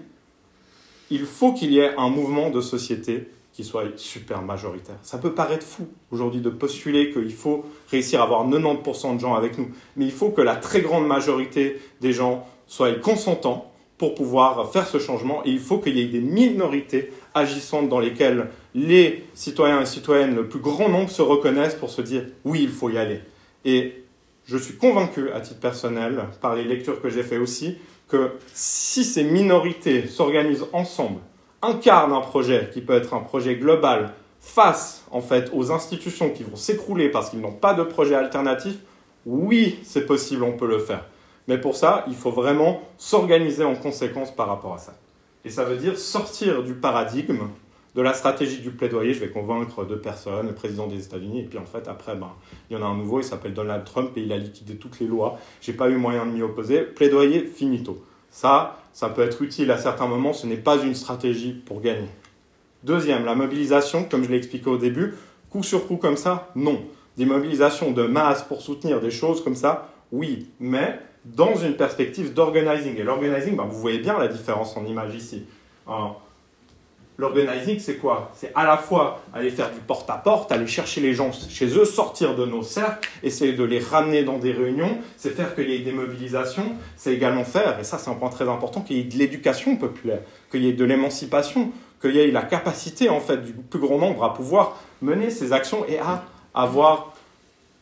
il faut qu'il y ait un mouvement de société qui soit super majoritaire. Ça peut paraître fou aujourd'hui de postuler qu'il faut réussir à avoir 90% de gens avec nous, mais il faut que la très grande majorité des gens soient consentants pour pouvoir faire ce changement et il faut qu'il y ait des minorités agissantes dans lesquelles les citoyens et citoyennes, le plus grand nombre, se reconnaissent pour se dire oui, il faut y aller. Et je suis convaincu, à titre personnel, par les lectures que j'ai faites aussi, que si ces minorités s'organisent ensemble, incarnent un projet qui peut être un projet global, face en fait aux institutions qui vont s'écrouler parce qu'ils n'ont pas de projet alternatif, oui, c'est possible, on peut le faire. Mais pour ça, il faut vraiment s'organiser en conséquence par rapport à ça. Et ça veut dire sortir du paradigme de la stratégie du plaidoyer, je vais convaincre deux personnes, le président des États-Unis, et puis en fait, après, ben, il y en a un nouveau, il s'appelle Donald Trump, et il a liquidé toutes les lois. J'ai pas eu moyen de m'y opposer. Plaidoyer, finito. Ça, ça peut être utile à certains moments, ce n'est pas une stratégie pour gagner. Deuxième, la mobilisation, comme je l'ai expliqué au début, coup sur coup comme ça, non. Des mobilisations de masse pour soutenir des choses comme ça, oui, mais dans une perspective d'organizing. Et l'organizing, ben, vous voyez bien la différence en image ici. L'organizing, c'est quoi? C'est à la fois aller faire du porte-à-porte, aller chercher les gens chez eux, sortir de nos cercles, essayer de les ramener dans des réunions, c'est faire qu'il y ait des mobilisations, c'est également faire, et ça c'est un point très important, qu'il y ait de l'éducation populaire, qu'il y ait de l'émancipation, qu'il y ait la capacité en fait du plus grand nombre à pouvoir mener ces actions et à avoir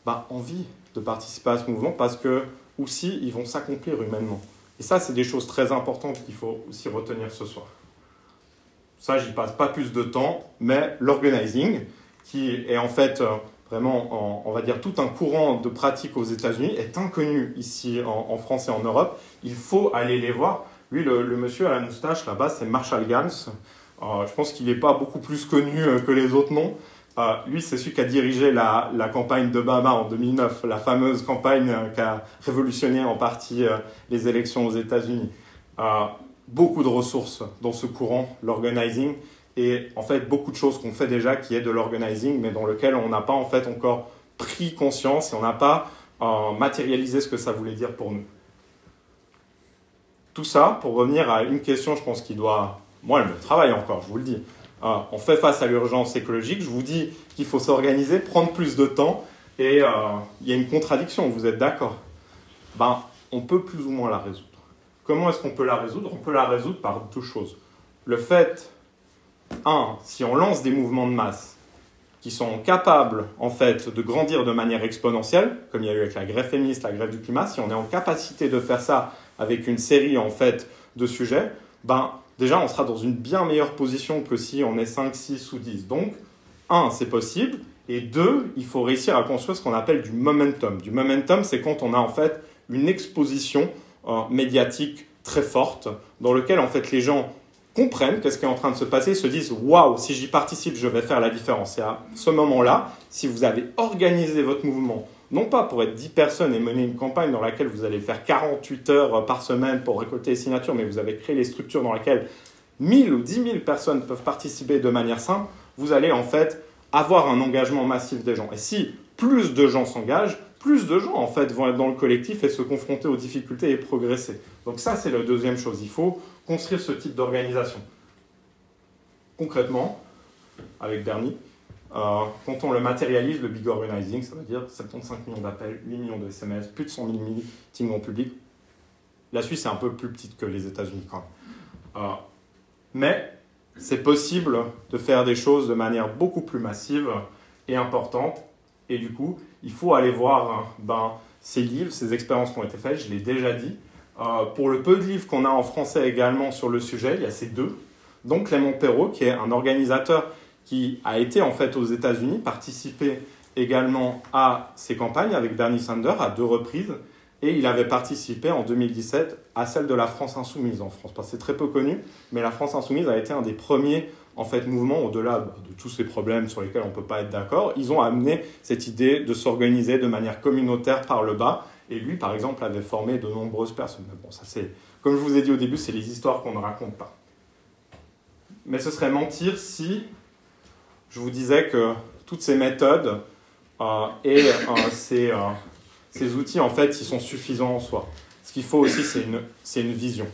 bah, envie de participer à ce mouvement parce que aussi ils vont s'accomplir humainement. Et ça, c'est des choses très importantes qu'il faut aussi retenir ce soir. Ça, j'y passe pas plus de temps, mais l'organizing, qui est en fait euh, vraiment, on va dire, tout un courant de pratique aux États-Unis, est inconnu ici en, France et en Europe. Il faut aller les voir. Lui, le, monsieur à la moustache là-bas, c'est Marshall Gans. Euh, je pense qu'il n'est pas beaucoup plus connu euh, que les autres noms. lui, c'est celui qui a dirigé la, la campagne d'Obama en 2009, la fameuse campagne qui a révolutionné en partie les élections aux États-Unis beaucoup de ressources dans ce courant, l'organizing, et en fait beaucoup de choses qu'on fait déjà qui est de l'organizing, mais dans lequel on n'a pas en fait encore pris conscience et on n'a pas euh, matérialisé ce que ça voulait dire pour nous. Tout ça pour revenir à une question, je pense, qui doit... Moi, elle me travaille encore, je vous le dis. Euh, on fait face à l'urgence écologique, je vous dis qu'il faut s'organiser, prendre plus de temps, et euh, il y a une contradiction, vous êtes d'accord? Ben, on peut plus ou moins la résoudre. Comment est-ce qu'on peut la résoudre? On peut la résoudre par deux choses. Le fait, un, si on lance des mouvements de masse qui sont capables, en fait, de grandir de manière exponentielle, comme il y a eu avec la grève féministe, la grève du climat, si on est en capacité de faire ça avec une série, en fait, de sujets, ben, déjà, on sera dans une bien meilleure position que si on est 5, 6 ou 10. Donc, un, c'est possible. Et deux, il faut réussir à construire ce qu'on appelle du momentum. Du momentum, c'est quand on a, en fait, une exposition médiatique très forte, dans lequel en fait les gens comprennent qu'est-ce qui est en train de se passer, se disent waouh, si j'y participe, je vais faire la différence. Et à ce moment-là, si vous avez organisé votre mouvement, non pas pour être 10 personnes et mener une campagne dans laquelle vous allez faire 48 heures par semaine pour récolter les signatures, mais vous avez créé les structures dans lesquelles 1000 ou 10 000 personnes peuvent participer de manière simple, vous allez en fait avoir un engagement massif des gens. Et si plus de gens s'engagent, plus de gens en fait vont être dans le collectif et se confronter aux difficultés et progresser. Donc ça, c'est la deuxième chose. Il faut construire ce type d'organisation. Concrètement, avec Bernie, euh, quand on le matérialise, le big organizing, ça veut dire 75 millions d'appels, 8 millions de SMS, plus de 100 000 meetings en public. La Suisse est un peu plus petite que les États-Unis quand même. Euh, mais c'est possible de faire des choses de manière beaucoup plus massive et importante. Et du coup, il faut aller voir hein, ben, ces livres, ces expériences qui ont été faites, je l'ai déjà dit. Euh, pour le peu de livres qu'on a en français également sur le sujet, il y a ces deux. Donc Clément Perrault, qui est un organisateur qui a été en fait aux États-Unis, participé également à ces campagnes avec Bernie Sanders à deux reprises. Et il avait participé en 2017 à celle de la France insoumise en France. C'est très peu connu, mais la France insoumise a été un des premiers en fait, mouvements, au-delà de tous ces problèmes sur lesquels on ne peut pas être d'accord. Ils ont amené cette idée de s'organiser de manière communautaire par le bas. Et lui, par exemple, avait formé de nombreuses personnes. Bon, ça c'est, comme je vous ai dit au début, c'est les histoires qu'on ne raconte pas. Mais ce serait mentir si je vous disais que toutes ces méthodes euh, et euh, ces, euh, ces outils, en fait, ils sont suffisants en soi. Ce qu'il faut aussi, c'est une, c'est une vision.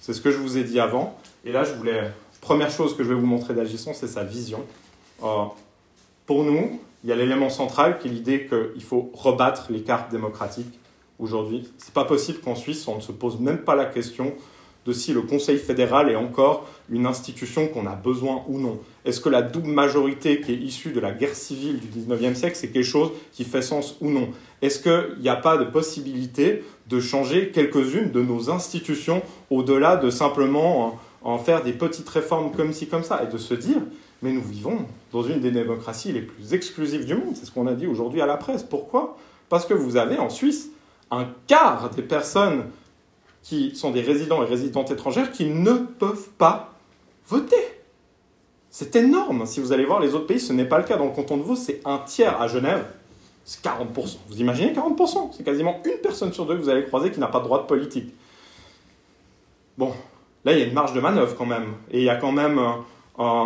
C'est ce que je vous ai dit avant. Et là, je voulais. Première chose que je vais vous montrer d'Agisson, c'est sa vision. Pour nous, il y a l'élément central qui est l'idée qu'il faut rebattre les cartes démocratiques aujourd'hui. C'est pas possible qu'en Suisse, on ne se pose même pas la question de si le Conseil fédéral est encore une institution qu'on a besoin ou non. Est-ce que la double majorité qui est issue de la guerre civile du 19e siècle, c'est quelque chose qui fait sens ou non? Est-ce qu'il n'y a pas de possibilité de changer quelques-unes de nos institutions au-delà de simplement en faire des petites réformes comme ci, comme ça, et de se dire, mais nous vivons dans une des démocraties les plus exclusives du monde. C'est ce qu'on a dit aujourd'hui à la presse. Pourquoi? Parce que vous avez en Suisse un quart des personnes qui sont des résidents et résidentes étrangères qui ne peuvent pas voter. C'est énorme. Si vous allez voir les autres pays, ce n'est pas le cas. Dans le canton de Vaud, c'est un tiers à Genève. C'est 40%. Vous imaginez 40% C'est quasiment une personne sur deux que vous allez croiser qui n'a pas de droit de politique. Bon, là, il y a une marge de manœuvre quand même. Et il y a quand même euh,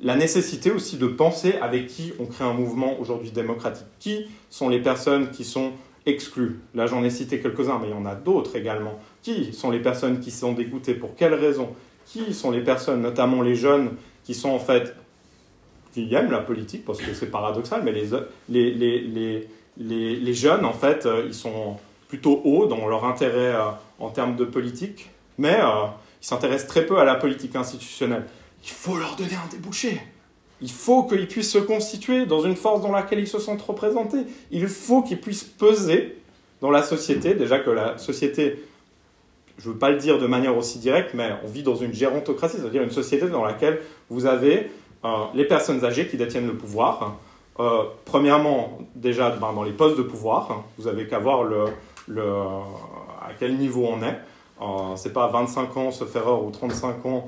la nécessité aussi de penser avec qui on crée un mouvement aujourd'hui démocratique. Qui sont les personnes qui sont exclues? Là, j'en ai cité quelques-uns, mais il y en a d'autres également. Qui sont les personnes qui sont dégoûtées? Pour quelles raisons? Qui sont les personnes, notamment les jeunes, qui sont en fait qui aiment la politique, parce que c'est paradoxal, mais les, les, les, les, les jeunes, en fait, euh, ils sont plutôt hauts dans leur intérêt euh, en termes de politique, mais ils s'intéressent très peu à la politique institutionnelle. Il faut leur donner un débouché. Il faut qu'ils puissent se constituer dans une force dans laquelle ils se sentent représentés. Il faut qu'ils puissent peser dans la société. Déjà que la société je ne veux pas le dire de manière aussi directe, mais on vit dans une gérontocratie, c'est-à-dire une société dans laquelle vous avez euh, les personnes âgées qui détiennent le pouvoir. Euh, premièrement, déjà ben, dans les postes de pouvoir, vous avez qu'à voir le, le, à quel niveau on est. Euh, Ce n'est pas 25 ans, se faire heure, ou 35 ans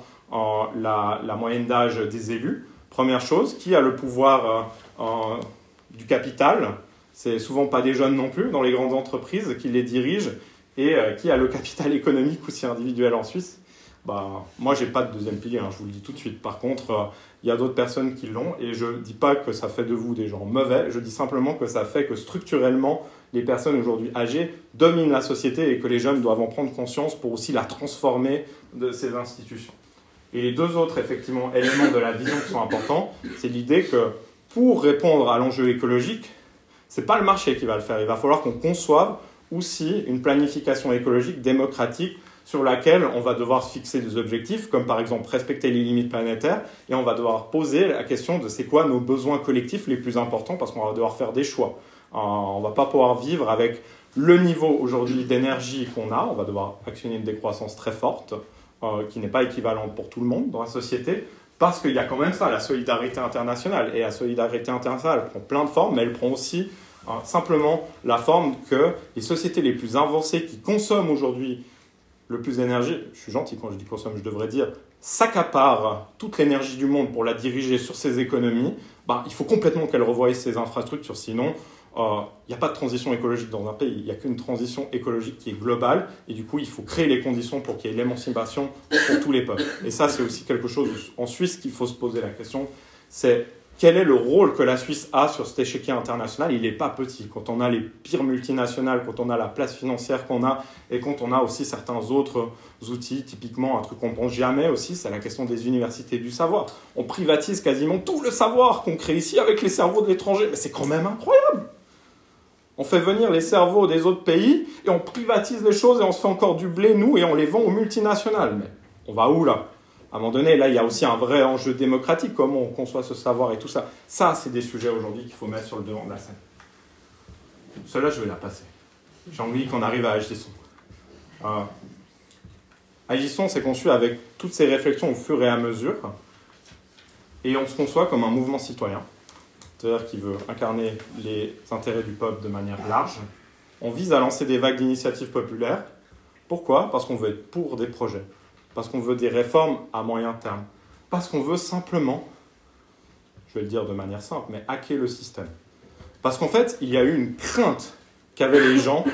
la, la, moyenne d'âge des élus. Première chose, qui a le pouvoir du capital? C'est souvent pas des jeunes non plus dans les grandes entreprises qui les dirigent et euh, qui a le capital (laughs) économique aussi individuel en Suisse? Bah, moi, j'ai pas de deuxième pilier, hein, je vous le dis tout de suite. Par contre, euh, il y a d'autres personnes qui l'ont, et je dis pas que ça fait de vous des gens mauvais, je dis simplement que ça fait que structurellement, les personnes aujourd'hui âgées dominent la société et que les jeunes doivent en prendre conscience pour aussi la transformer de ces institutions. Et les deux autres, effectivement, éléments de la vision qui sont importants, c'est l'idée que pour répondre à l'enjeu écologique, c'est pas le marché qui va le faire. Il va falloir qu'on conçoive aussi une planification écologique démocratique sur laquelle on va devoir fixer des objectifs, comme par exemple respecter les limites planétaires, et on va devoir poser la question de c'est quoi nos besoins collectifs les plus importants, parce qu'on va devoir faire des choix. Euh, on ne va pas pouvoir vivre avec le niveau aujourd'hui d'énergie qu'on a, on va devoir actionner une décroissance très forte, euh, qui n'est pas équivalente pour tout le monde dans la société, parce qu'il y a quand même ça, la solidarité internationale. Et la solidarité internationale prend plein de formes, mais elle prend aussi Hein, simplement la forme que les sociétés les plus avancées qui consomment aujourd'hui le plus d'énergie, je suis gentil quand je dis consomme, je devrais dire s'accaparent toute l'énergie du monde pour la diriger sur ses économies, bah, il faut complètement qu'elles revoient ses infrastructures, sinon il euh, n'y a pas de transition écologique dans un pays, il n'y a qu'une transition écologique qui est globale, et du coup il faut créer les conditions pour qu'il y ait l'émancipation pour tous les peuples. Et ça c'est aussi quelque chose en Suisse qu'il faut se poser la question, c'est quel est le rôle que la Suisse a sur cet échiquier international? Il n'est pas petit. Quand on a les pires multinationales, quand on a la place financière qu'on a, et quand on a aussi certains autres outils, typiquement un truc qu'on ne pense jamais aussi, c'est la question des universités du savoir. On privatise quasiment tout le savoir qu'on crée ici avec les cerveaux de l'étranger, mais c'est quand même incroyable on fait venir les cerveaux des autres pays et on privatise les choses et on se fait encore du blé, nous, et on les vend aux multinationales. Mais on va où là? À un moment donné, là, il y a aussi un vrai enjeu démocratique, comment on conçoit ce savoir et tout ça? Ça, c'est des sujets aujourd'hui qu'il faut mettre sur le devant de la scène. Cela, je vais la passer. J'ai envie qu'on arrive à Agissons. Euh, Agissons, c'est conçu avec toutes ces réflexions au fur et à mesure, et on se conçoit comme un mouvement citoyen, c'est-à-dire qui veut incarner les intérêts du peuple de manière large. On vise à lancer des vagues d'initiatives populaires. Pourquoi? Parce qu'on veut être pour des projets parce qu'on veut des réformes à moyen terme, parce qu'on veut simplement, je vais le dire de manière simple, mais hacker le système. Parce qu'en fait, il y a eu une crainte qu'avaient les gens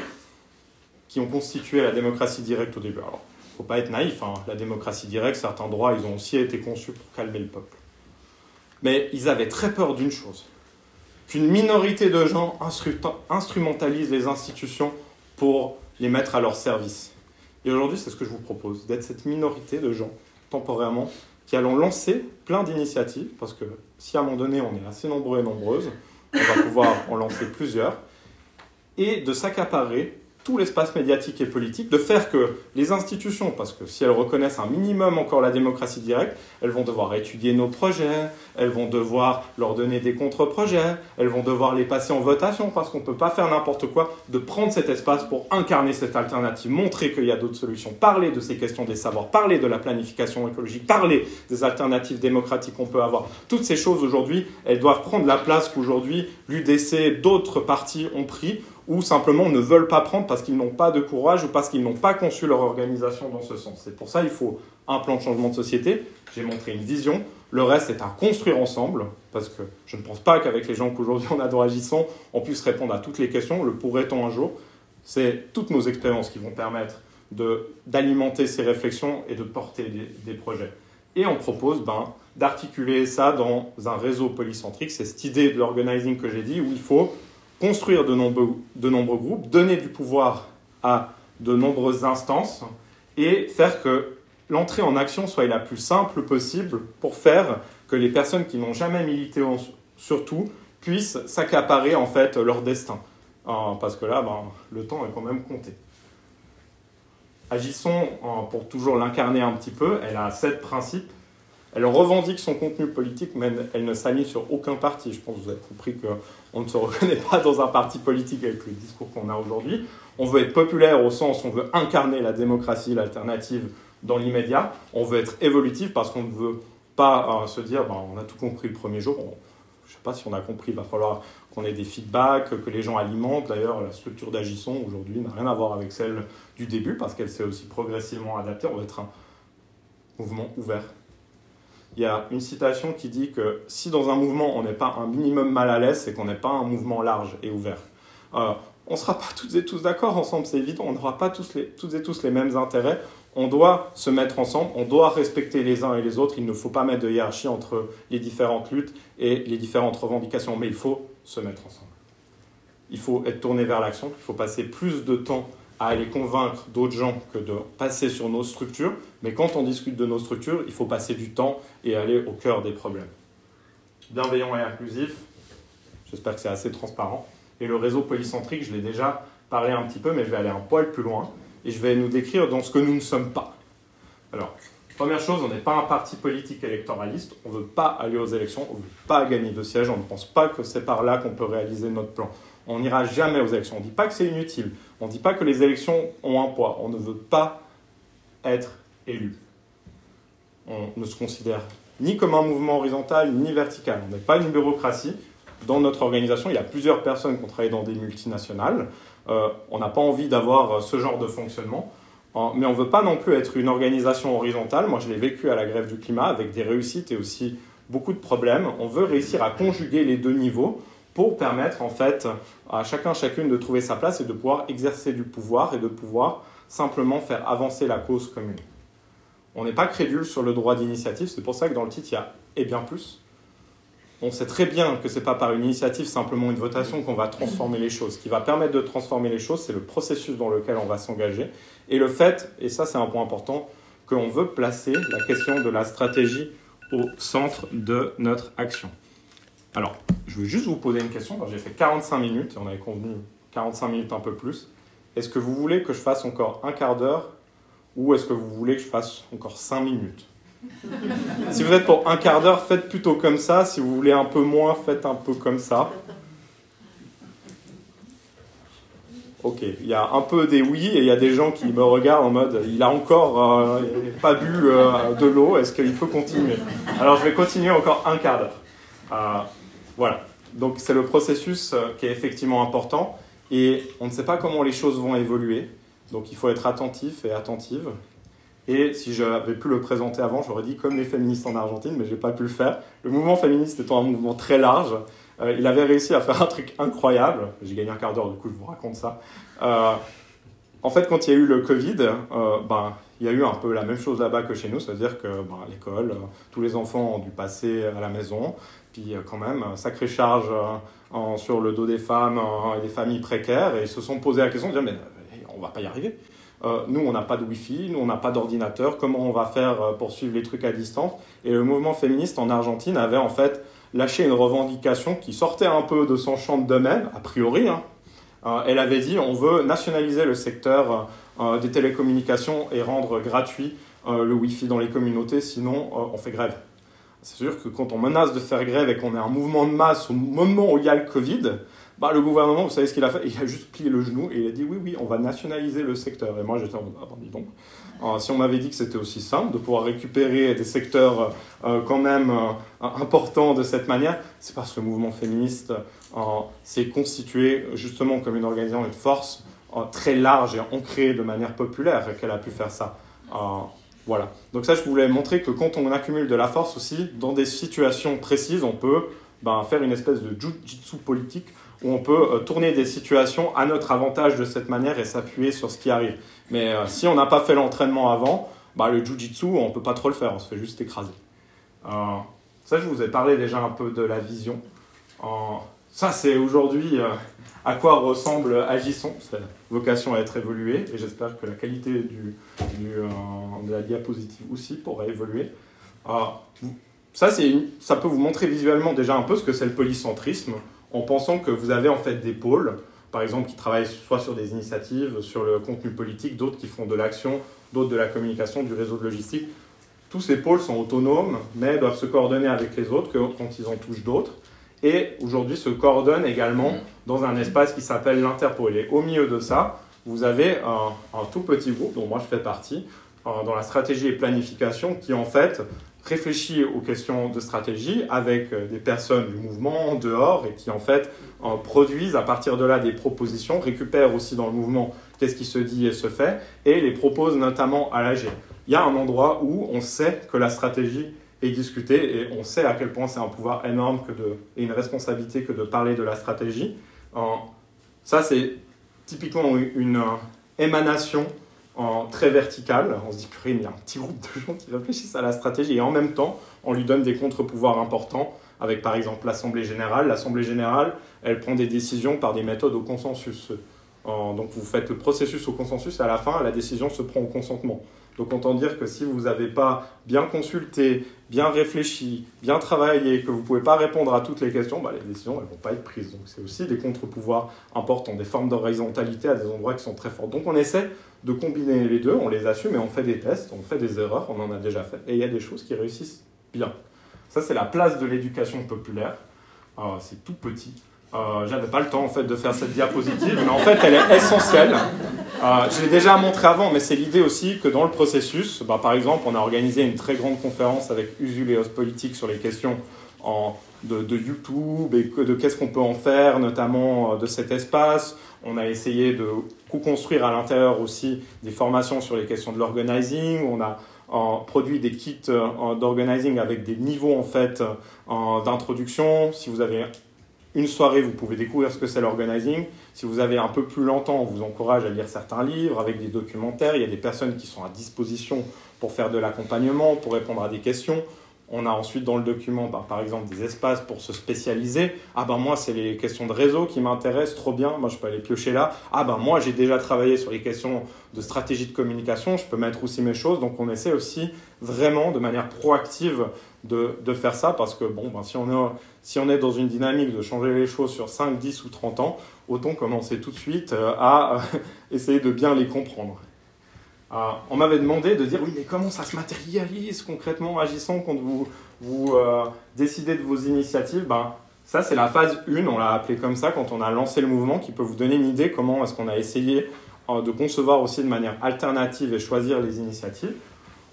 qui ont constitué la démocratie directe au début. Alors, il ne faut pas être naïf, hein. la démocratie directe, certains droits, ils ont aussi été conçus pour calmer le peuple. Mais ils avaient très peur d'une chose, qu'une minorité de gens instrumentalisent les institutions pour les mettre à leur service. Et aujourd'hui, c'est ce que je vous propose, d'être cette minorité de gens, temporairement, qui allons lancer plein d'initiatives, parce que si à un moment donné on est assez nombreux et nombreuses, on va pouvoir en lancer plusieurs, et de s'accaparer tout l'espace médiatique et politique, de faire que les institutions, parce que si elles reconnaissent un minimum encore la démocratie directe, elles vont devoir étudier nos projets, elles vont devoir leur donner des contre-projets, elles vont devoir les passer en votation, parce qu'on ne peut pas faire n'importe quoi, de prendre cet espace pour incarner cette alternative, montrer qu'il y a d'autres solutions, parler de ces questions des savoirs, parler de la planification écologique, parler des alternatives démocratiques qu'on peut avoir. Toutes ces choses aujourd'hui, elles doivent prendre la place qu'aujourd'hui l'UDC, d'autres partis ont pris ou simplement ne veulent pas prendre parce qu'ils n'ont pas de courage ou parce qu'ils n'ont pas conçu leur organisation dans ce sens. C'est pour ça qu'il faut un plan de changement de société. J'ai montré une vision. Le reste est à construire ensemble, parce que je ne pense pas qu'avec les gens qu'aujourd'hui on a dans Agissons, on puisse répondre à toutes les questions. Le pourrait-on un jour? C'est toutes nos expériences qui vont permettre d'alimenter ces réflexions et de porter des, des projets. Et on propose ben, d'articuler ça dans un réseau polycentrique. C'est cette idée de l'organizing que j'ai dit, où il faut construire de nombreux, groupes, donner du pouvoir à de nombreuses instances et faire que l'entrée en action soit la plus simple possible pour faire que les personnes qui n'ont jamais milité surtout puissent s'accaparer en fait leur destin. Euh, parce que là, ben, le temps est quand même compté. Agissons, pour toujours l'incarner un petit peu, elle a sept principes elle revendique son contenu politique, mais elle ne s'aligne sur aucun parti. Je pense que vous avez compris qu'on ne se (laughs) reconnaît pas dans un parti politique avec le discours qu'on a aujourd'hui. On veut être populaire au sens on veut incarner la démocratie, l'alternative dans l'immédiat. On veut être évolutif parce qu'on ne veut pas euh, se dire ben, on a tout compris le premier jour. je ne sais pas si on a compris, il va falloir qu'on ait des feedbacks, que les gens alimentent. D'ailleurs, la structure d'Agisson aujourd'hui n'a rien à voir avec celle du début parce qu'elle s'est aussi progressivement adaptée. On va être un mouvement ouvert il y a une citation qui dit que si dans un mouvement on n'est pas un minimum mal à l'aise, c'est qu'on n'est pas un mouvement large et ouvert. Euh, on ne sera pas toutes et tous d'accord ensemble, c'est évident, on n'aura pas tous les, toutes et tous les mêmes intérêts. On doit se mettre ensemble, on doit respecter les uns et les autres, il ne faut pas mettre de hiérarchie entre les différentes luttes et les différentes revendications, mais il faut se mettre ensemble. Il faut être tourné vers l'action, il faut passer plus de temps à aller convaincre d'autres gens que de passer sur nos structures. Mais quand on discute de nos structures, il faut passer du temps et aller au cœur des problèmes. Bienveillant et inclusif, j'espère que c'est assez transparent. Et le réseau polycentrique, je l'ai déjà parlé un petit peu, mais je vais aller un poil plus loin. Et je vais nous décrire dans ce que nous ne sommes pas. Alors, première chose, on n'est pas un parti politique électoraliste. On ne veut pas aller aux élections, on ne veut pas gagner de sièges. On ne pense pas que c'est par là qu'on peut réaliser notre plan. On n'ira jamais aux élections. On ne dit pas que c'est inutile. On ne dit pas que les élections ont un poids. On ne veut pas être élu. On ne se considère ni comme un mouvement horizontal ni vertical. On n'est pas une bureaucratie. Dans notre organisation, il y a plusieurs personnes qui ont travaillé dans des multinationales. Euh, on n'a pas envie d'avoir ce genre de fonctionnement. Euh, mais on ne veut pas non plus être une organisation horizontale. Moi, je l'ai vécu à la grève du climat avec des réussites et aussi beaucoup de problèmes. On veut réussir à conjuguer les deux niveaux pour permettre en fait à chacun chacune de trouver sa place et de pouvoir exercer du pouvoir et de pouvoir simplement faire avancer la cause commune. On n'est pas crédule sur le droit d'initiative, c'est pour ça que dans le titre il y a et bien plus. on sait très bien que ce n'est pas par une initiative, simplement une votation, qu'on va transformer les choses. Ce qui va permettre de transformer les choses, c'est le processus dans lequel on va s'engager. Et le fait, et ça c'est un point important, qu'on veut placer la question de la stratégie au centre de notre action. Alors, je veux juste vous poser une question. J'ai fait 45 minutes, on avait convenu 45 minutes un peu plus. Est-ce que vous voulez que je fasse encore un quart d'heure ou est-ce que vous voulez que je fasse encore 5 minutes? (laughs) Si vous êtes pour un quart d'heure, faites plutôt comme ça. Si vous voulez un peu moins, faites un peu comme ça. Ok, il y a un peu des oui et il y a des gens qui me regardent en mode il a encore euh, pas bu euh, de l'eau, est-ce qu'il peut continuer? Alors je vais continuer encore un quart d'heure. Euh, voilà, donc c'est le processus qui est effectivement important et on ne sait pas comment les choses vont évoluer, donc il faut être attentif et attentive. Et si j'avais pu le présenter avant, j'aurais dit comme les féministes en Argentine, mais je n'ai pas pu le faire. Le mouvement féministe étant un mouvement très large, euh, il avait réussi à faire un truc incroyable. J'ai gagné un quart d'heure, du coup, je vous raconte ça. Euh, en fait, quand il y a eu le Covid, euh, ben, il y a eu un peu la même chose là-bas que chez nous, c'est-à-dire que ben, l'école, tous les enfants ont dû passer à la maison, puis quand même, sacrée charge sur le dos des femmes et des familles précaires, et se sont posé la question de dire, mais on va pas y arriver. nous, on n'a pas de Wi-Fi, nous, on n'a pas d'ordinateur, comment on va faire pour suivre les trucs à distance? Et le mouvement féministe en Argentine avait en fait lâché une revendication qui sortait un peu de son champ de domaine, a priori. Hein. Euh, elle avait dit on veut nationaliser le secteur euh, des télécommunications et rendre gratuit euh, le Wi-Fi dans les communautés, sinon on fait grève. C'est sûr que quand on menace de faire grève et qu'on est un mouvement de masse au moment où il y a le Covid, bah, le gouvernement, vous savez ce qu'il a fait? Il a juste plié le genou et il a dit oui, oui, on va nationaliser le secteur. Et moi j'étais en mode, ah, dis donc. Euh, si on m'avait dit que c'était aussi simple de pouvoir récupérer des secteurs euh, quand même euh, importants de cette manière, c'est parce que le mouvement féministe s'est constitué justement comme une organisation, une force très large et ancrée de manière populaire qu'elle a pu faire ça. Voilà. Donc ça, je voulais montrer que quand on accumule de la force aussi, dans des situations précises, on peut ben, faire une espèce de jujitsu politique où on peut tourner des situations à notre avantage de cette manière et s'appuyer sur ce qui arrive. Mais euh, si on n'a pas fait l'entraînement avant, bah, le jujitsu, on ne peut pas trop le faire, on se fait juste écraser. Euh, ça, je vous ai parlé déjà un peu de la vision. Euh, ça, c'est aujourd'hui à quoi ressemble Agissons. C'est vocation à être évoluée et j'espère que la qualité du, de la diapositive aussi pourra évoluer. ça, ça peut vous montrer visuellement déjà un peu ce que c'est le polycentrisme en pensant que vous avez en fait des pôles par exemple, qui travaillent soit sur des initiatives, sur le contenu politique, d'autres qui font de l'action, d'autres de la communication, du réseau de logistique. Tous ces pôles sont autonomes, mais doivent se coordonner avec les autres quand ils en touchent d'autres. Et aujourd'hui se coordonnent également dans un espace qui s'appelle l'Interpol. Et au milieu de ça, vous avez un, tout petit groupe, dont moi je fais partie, euh, dans la stratégie et planification, qui en fait réfléchit aux questions de stratégie avec euh, des personnes du mouvement dehors et qui en fait produisent à partir de là des propositions, récupèrent aussi dans le mouvement qu'est-ce qui se dit et se fait et les proposent notamment à l'AG. Il y a un endroit où on sait que la stratégie est discutée et on sait à quel point c'est un pouvoir énorme que de, et une responsabilité que de parler de la stratégie. Ça, c'est typiquement une euh, émanation en très vertical. On se dit, purée, il y a un petit groupe de gens qui réfléchissent à la stratégie et en même temps, on lui donne des contre-pouvoirs importants avec par exemple l'Assemblée générale. L'Assemblée générale, elle prend des décisions par des méthodes au consensus. Donc vous faites le processus au consensus et à la fin, la décision se prend au consentement. Donc autant dire que si vous n'avez pas bien consulté, bien réfléchi, bien travaillé, que vous ne pouvez pas répondre à toutes les questions, bah, les décisions ne vont pas être prises. Donc c'est aussi des contre-pouvoirs importants, des formes d'horizontalité à des endroits qui sont très forts. Donc on essaie de combiner les deux, on les assume et on fait des tests, on fait des erreurs, on en a déjà fait, et il y a des choses qui réussissent bien. Ça, c'est la place de l'éducation populaire. Euh, c'est tout petit. Euh, J'avais pas le temps en fait de faire cette diapositive, mais en fait elle est essentielle. Euh, je l'ai déjà montré avant, mais c'est l'idée aussi que dans le processus, bah, par exemple, on a organisé une très grande conférence avec Usul et Politique sur les questions de, YouTube et de qu'est-ce qu'on peut en faire, notamment euh, de cet espace. On a essayé de co-construire à l'intérieur aussi des formations sur les questions de l'organizing. On a produit des kits euh, d'organizing avec des niveaux en fait d'introduction. Si vous avez une soirée, vous pouvez découvrir ce que c'est l'organizing. Si vous avez un peu plus longtemps, on vous encourage à lire certains livres avec des documentaires. Il y a des personnes qui sont à disposition pour faire de l'accompagnement, pour répondre à des questions On a ensuite dans le document, bah, par exemple, des espaces pour se spécialiser. Ah ben moi, c'est les questions de réseau qui m'intéressent, trop bien, moi je peux aller piocher là. Ah ben moi, j'ai déjà travaillé sur les questions de stratégie de communication, je peux mettre aussi mes choses. Donc on essaie aussi vraiment de manière proactive de, de faire ça parce que bon, ben, si, on est, dans une dynamique de changer les choses sur 5, 10 ou 30 ans, autant commencer tout de suite euh, à (laughs) essayer de bien les comprendre. Ah, on m'avait demandé de dire oui, mais comment ça se matérialise concrètement, agissant quand vous, vous euh, décidez de vos initiatives? Ben, Ça, c'est la phase 1, on l'a appelé comme ça quand on a lancé le mouvement, qui peut vous donner une idée comment est-ce qu'on a essayé euh, de concevoir aussi de manière alternative et choisir les initiatives.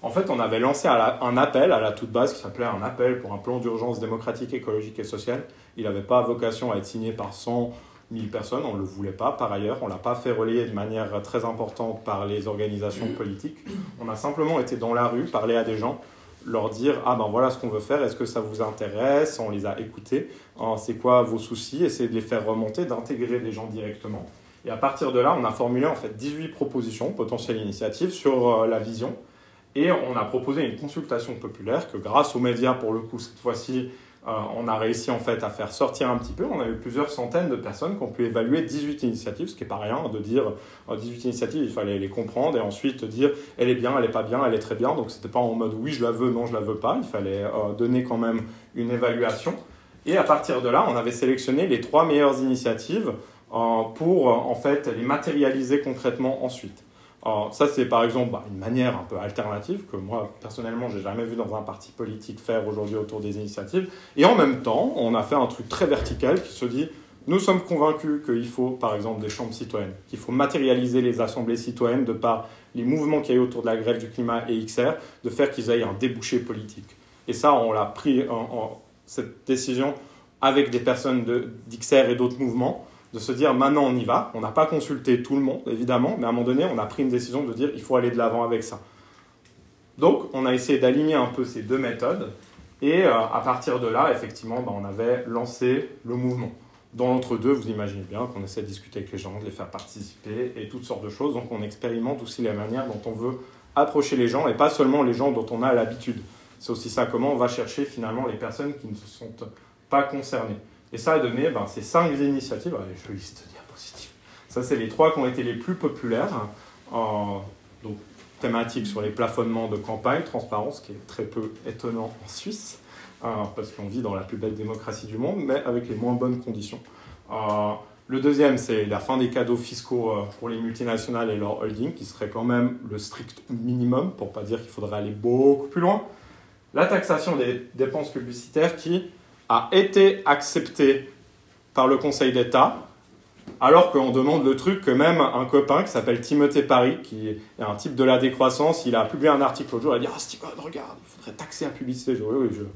En fait, on avait lancé un appel à la toute base qui s'appelait un appel pour un plan d'urgence démocratique, écologique et sociale. Il n'avait pas vocation à être signé par 100 1000 personnes, on ne le voulait pas. Par ailleurs, on ne l'a pas fait relayer de manière très importante par les organisations politiques. On a simplement été dans la rue, parler à des gens, leur dire Ah ben voilà ce qu'on veut faire, est-ce que ça vous intéresse? On les a écoutés, c'est quoi vos soucis? Essayer de les faire remonter, d'intégrer les gens directement. Et à partir de là, on a formulé en fait 18 propositions, potentielles initiatives sur euh, la vision. Et on a proposé une consultation populaire que grâce aux médias, pour le coup, cette fois-ci, on a réussi en fait à faire sortir un petit peu. On a eu plusieurs centaines de personnes qui ont pu évaluer 18 initiatives, ce qui n'est pas rien, de dire 18 euh, initiatives, il fallait les comprendre et ensuite dire elle est bien, elle n'est pas bien, elle est très bien. Donc c'était pas en mode oui je la veux, non je la veux pas. Il fallait euh, donner quand même une évaluation. Et à partir de là, on avait sélectionné les trois meilleures initiatives pour en fait les matérialiser concrètement ensuite. Alors, ça, c'est par exemple bah, une manière un peu alternative que moi, personnellement, j'ai jamais vu dans un parti politique faire aujourd'hui autour des initiatives. Et en même temps, on a fait un truc très vertical qui se dit nous sommes convaincus qu'il faut, par exemple, des chambres citoyennes, qu'il faut matérialiser les assemblées citoyennes de par les mouvements qu'il y a eu autour de la grève du climat et XR, de faire qu'ils aient un débouché politique. Et ça, on l'a pris, en, cette décision, avec des personnes d'XR et d'autres mouvements de se dire maintenant on y va. On n'a pas consulté tout le monde, évidemment, mais à un moment donné, on a pris une décision de dire il faut aller de l'avant avec ça. Donc, on a essayé d'aligner un peu ces deux méthodes. Et euh, à partir de là, effectivement, ben, on avait lancé le mouvement. Dans l'entre-deux, vous imaginez bien qu'on essaie de discuter avec les gens, de les faire participer et toutes sortes de choses. Donc, on expérimente aussi la manière dont on veut approcher les gens et pas seulement les gens dont on a l'habitude. C'est aussi ça, comment on va chercher finalement les personnes qui ne se sont pas concernées. Et ça a donné ben, ces cinq initiatives, je liste diapositive. Ça, c'est les trois qui ont été les plus populaires. Euh, donc, thématiques sur les plafonnements de campagne, transparence, qui est très peu étonnant en Suisse, euh, parce qu'on vit dans la plus belle démocratie du monde, mais avec les moins bonnes conditions. Euh, le deuxième, c'est la fin des cadeaux fiscaux pour les multinationales et leurs holdings, qui serait quand même le strict minimum, pour pas dire qu'il faudrait aller beaucoup plus loin. La taxation des dépenses publicitaires, qui a été accepté par le Conseil d'État, alors qu'on demande le truc que même un copain qui s'appelle Timothée Paris, qui est un type de la décroissance, il a publié un article l'autre jour, il a dit Ah, Steven, regarde, il faudrait taxer la publicité. Je, oui, oui,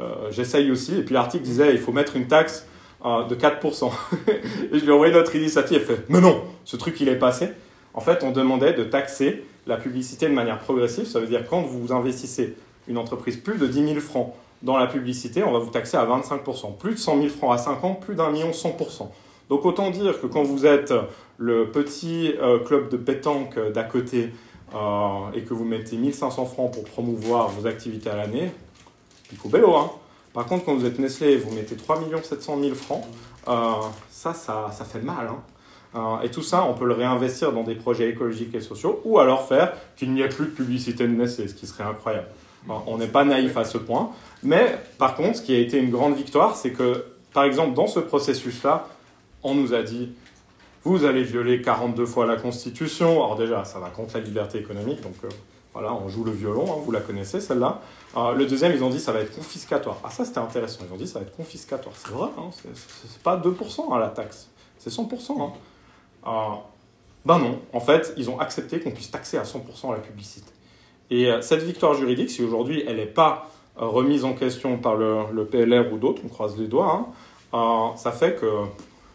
euh, j'essaye aussi. Et puis l'article disait Il faut mettre une taxe euh, de 4%. (laughs) et je lui ai envoyé notre initiative, il fait Mais non, ce truc, il est passé. En fait, on demandait de taxer la publicité de manière progressive. Ça veut dire quand vous investissez une entreprise plus de 10 000 francs dans la publicité, on va vous taxer à 25%. Plus de 100 000 francs à 5 ans, plus d'un million 100%. Donc autant dire que quand vous êtes le petit euh, club de pétanque d'à côté euh, et que vous mettez 1500 francs pour promouvoir vos activités à l'année, il faut bello. Hein Par contre, quand vous êtes Nestlé et vous mettez 3 700 000 francs, euh, ça, ça, ça, fait mal. Hein et tout ça, on peut le réinvestir dans des projets écologiques et sociaux, ou alors faire qu'il n'y ait plus de publicité de Nestlé, ce qui serait incroyable. On n'est pas naïf à ce point. Mais par contre, ce qui a été une grande victoire, c'est que, par exemple, dans ce processus-là, on nous a dit vous allez violer 42 fois la Constitution. Alors déjà, ça va contre la liberté économique, donc euh, voilà, on joue le violon, hein, vous la connaissez celle-là. Euh, le deuxième, ils ont dit ça va être confiscatoire. Ah ça c'était intéressant, ils ont dit ça va être confiscatoire. C'est vrai, hein, c'est pas 2% hein, la taxe, c'est 100%. Hein. Euh, ben non, en fait, ils ont accepté qu'on puisse taxer à 100% la publicité. Et cette victoire juridique, si aujourd'hui elle n'est pas remise en question par le, PLR ou d'autres, on croise les doigts, hein, euh, ça fait que,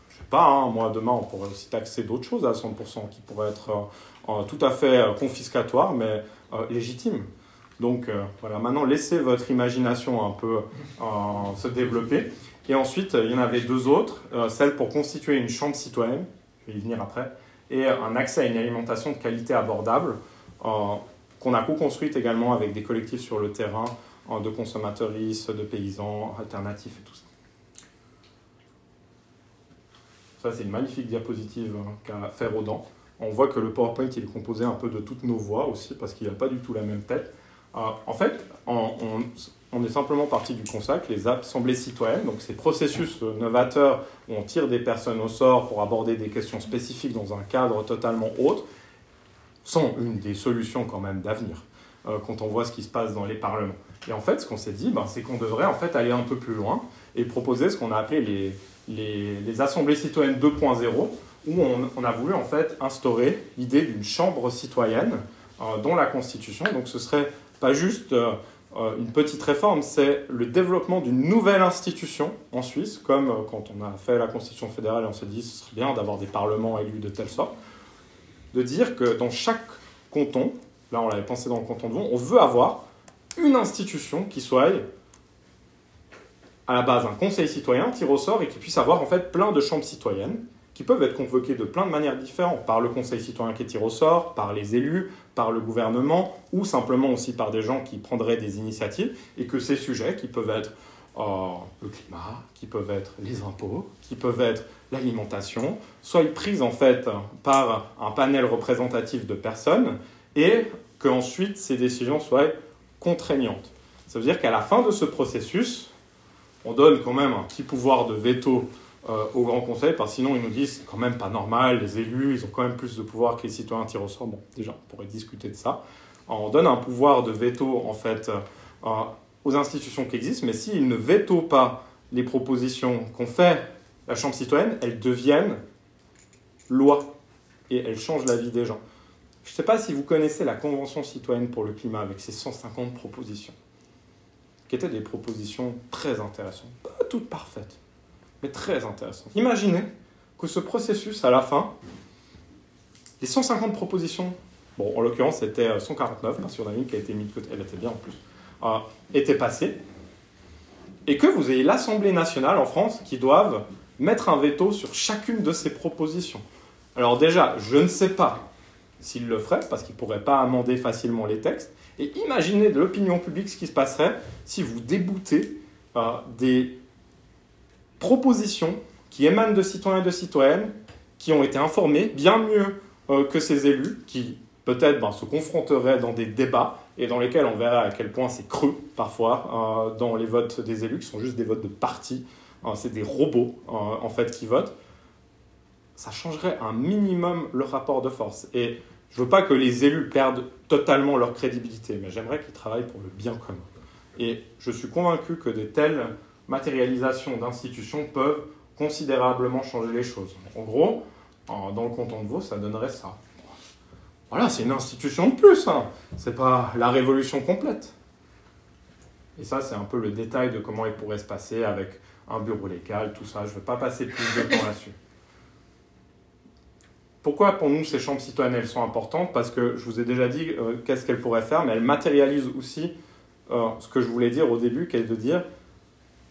je sais pas, hein, moi demain on pourrait aussi taxer d'autres choses à 100% qui pourraient être euh, euh, tout à fait confiscatoires mais légitimes. Donc voilà, maintenant laissez votre imagination un peu se développer. Et ensuite, il y en avait deux autres, celle pour constituer une chambre citoyenne, je vais y venir après, et un accès à une alimentation de qualité abordable qu'on a co-construite également avec des collectifs sur le terrain de consommateuristes, de paysans, alternatifs et tout ça. Ça, c'est une magnifique diapositive hein, qu'a fait Rodan. On voit que le PowerPoint est composé un peu de toutes nos voix aussi, parce qu'il n'a pas du tout la même tête. Euh, en fait, on, on, est simplement parti du constat que les assemblées citoyennes, donc ces processus novateurs où on tire des personnes au sort pour aborder des questions spécifiques dans un cadre totalement autre, sont une des solutions quand même d'avenir euh, quand on voit ce qui se passe dans les parlements. Et en fait, ce qu'on s'est dit, ben, c'est qu'on devrait en fait aller un peu plus loin et proposer ce qu'on a appelé les, les, les assemblées citoyennes 2.0, où on, on, a voulu en fait instaurer l'idée d'une chambre citoyenne euh, dans la Constitution. Donc ce serait pas juste euh, une petite réforme, c'est le développement d'une nouvelle institution en Suisse, comme quand on a fait la Constitution fédérale, on s'est dit ce serait bien d'avoir des parlements élus de telle sorte, de dire que dans chaque canton, là on l'avait pensé dans le canton de Vaud, on veut avoir une institution qui soit à la base un conseil citoyen, tir au sort, et qui puisse avoir en fait plein de chambres citoyennes qui peuvent être convoquées de plein de manières différentes, par le conseil citoyen qui tire au sort, par les élus, par le gouvernement, ou simplement aussi par des gens qui prendraient des initiatives, et que ces sujets, qui peuvent être euh, le climat, qui peuvent être les impôts, qui peuvent être l'alimentation, soient prises en fait par un panel représentatif de personnes, et qu'ensuite ces décisions soient contraignantes. Ça veut dire qu'à la fin de ce processus, on donne quand même un petit pouvoir de veto euh, au Grand Conseil, parce que sinon ils nous disent c'est quand même pas normal, les élus, ils ont quand même plus de pouvoir que les citoyens tirent au sort. Bon, déjà, on pourrait discuter de ça. on donne un pouvoir de veto, en fait, euh, aux institutions qui existent, mais s'ils ne veto pas les propositions qu'on fait la Chambre citoyenne, elles deviennent loi et elles changent la vie des gens. Je ne sais pas si vous connaissez la Convention citoyenne pour le climat avec ses 150 propositions, qui étaient des propositions très intéressantes, pas toutes parfaites mais très intéressant. Imaginez que ce processus, à la fin, les 150 propositions, bon, en l'occurrence, c'était 149, parce qu'il y en a une qui a été mise de côté, elle était bien en plus, euh, étaient passées, et que vous ayez l'Assemblée nationale en France qui doivent mettre un veto sur chacune de ces propositions. Alors déjà, je ne sais pas s'ils le feraient, parce qu'ils ne pourraient pas amender facilement les textes, et imaginez de l'opinion publique ce qui se passerait si vous déboutez euh, des propositions qui émanent de citoyens et de citoyennes qui ont été informés bien mieux euh, que ces élus, qui peut-être ben, se confronteraient dans des débats et dans lesquels on verrait à quel point c'est creux parfois euh, dans les votes des élus, qui sont juste des votes de parti, c'est des robots en fait qui votent. Ça changerait un minimum le rapport de force. Et je veux pas que les élus perdent totalement leur crédibilité, mais j'aimerais qu'ils travaillent pour le bien commun. Et je suis convaincu que des tels matérialisation d'institutions peuvent considérablement changer les choses. En gros, dans le canton de Vaud, ça donnerait ça. Voilà, c'est une institution de plus, hein. c'est pas la révolution complète. Et ça, c'est un peu le détail de comment il pourrait se passer avec un bureau légal, tout ça. Je ne vais pas passer plus de temps là-dessus. Pourquoi pour nous ces chambres citoyennes elles sont importantes? Parce que je vous ai déjà dit euh, qu'est-ce qu'elles pourraient faire, mais elles matérialisent aussi euh, ce que je voulais dire au début, qui est de dire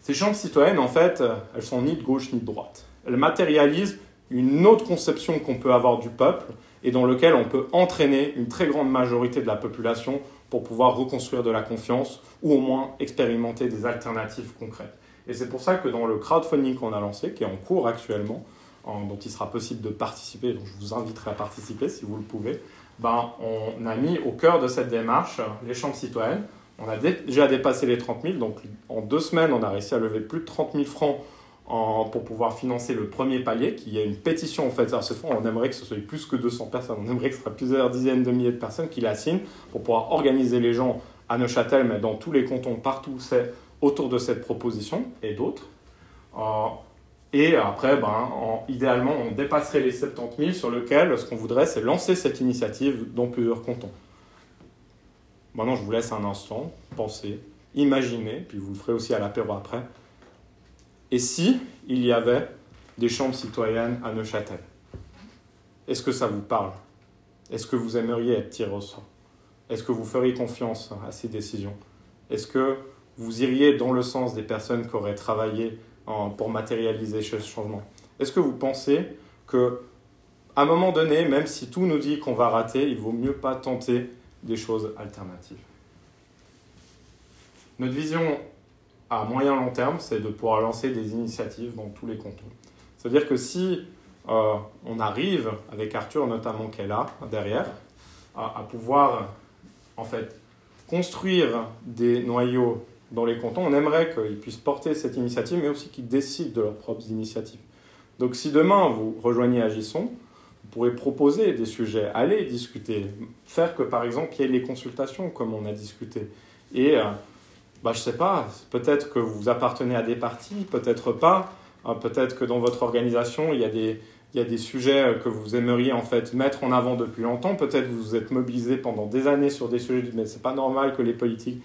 ces chambres citoyennes, en fait, euh, elles sont ni de gauche ni de droite. Elles matérialisent une autre conception qu'on peut avoir du peuple et dans lequel on peut entraîner une très grande majorité de la population pour pouvoir reconstruire de la confiance ou au moins expérimenter des alternatives concrètes. Et c'est pour ça que dans le crowdfunding qu'on a lancé, qui est en cours actuellement, dont il sera possible de participer, donc je vous inviterai à participer si vous le pouvez, ben, on a mis au cœur de cette démarche les chambres citoyennes on a déjà dépassé les 30 000, donc en deux semaines, on a réussi à lever plus de 30 000 francs pour pouvoir financer le premier palier, qui est une pétition en fait. Alors cette fois, on aimerait que ce soit plus que 200 personnes, on aimerait que ce soit plusieurs dizaines de milliers de personnes qui la signent pour pouvoir organiser les gens à Neuchâtel, mais dans tous les cantons, partout, c'est autour de cette proposition et d'autres. Euh, et après, ben, idéalement, on dépasserait les 70 000 sur lequel ce qu'on voudrait, c'est lancer cette initiative dans plusieurs cantons. Maintenant, je vous laisse un instant penser, imaginer, puis vous le ferez aussi à l'apéro après. Et si il y avait des chambres citoyennes à Neuchâtel? Est-ce que ça vous parle? Est-ce que vous aimeriez être tiré au sort? Est-ce que vous feriez confiance à ces décisions? Est-ce que vous iriez dans le sens des personnes qui auraient travaillé pour matérialiser ce changement Est-ce que vous pensez que à un moment donné, même si tout nous dit qu'on va rater, il vaut mieux pas tenter des choses alternatives? Notre vision à moyen long terme, c'est de pouvoir lancer des initiatives dans tous les cantons. C'est-à-dire que si euh, on arrive, avec Arthur notamment qui est là, derrière, à, pouvoir en fait construire des noyaux dans les cantons, on aimerait qu'ils puissent porter cette initiative, mais aussi qu'ils décident de leurs propres initiatives. Donc si demain vous rejoignez Agisson, vous pourrez proposer des sujets, aller discuter, faire que par exemple il y ait les consultations comme on a discuté. Et euh, bah, je ne sais pas, peut-être que vous appartenez à des partis, peut-être pas, euh, peut-être que dans votre organisation il y a des, il y a des sujets que vous aimeriez en fait mettre en avant depuis longtemps. Peut-être vous vous êtes mobilisé pendant des années sur des sujets, mais c'est pas normal que les politiques.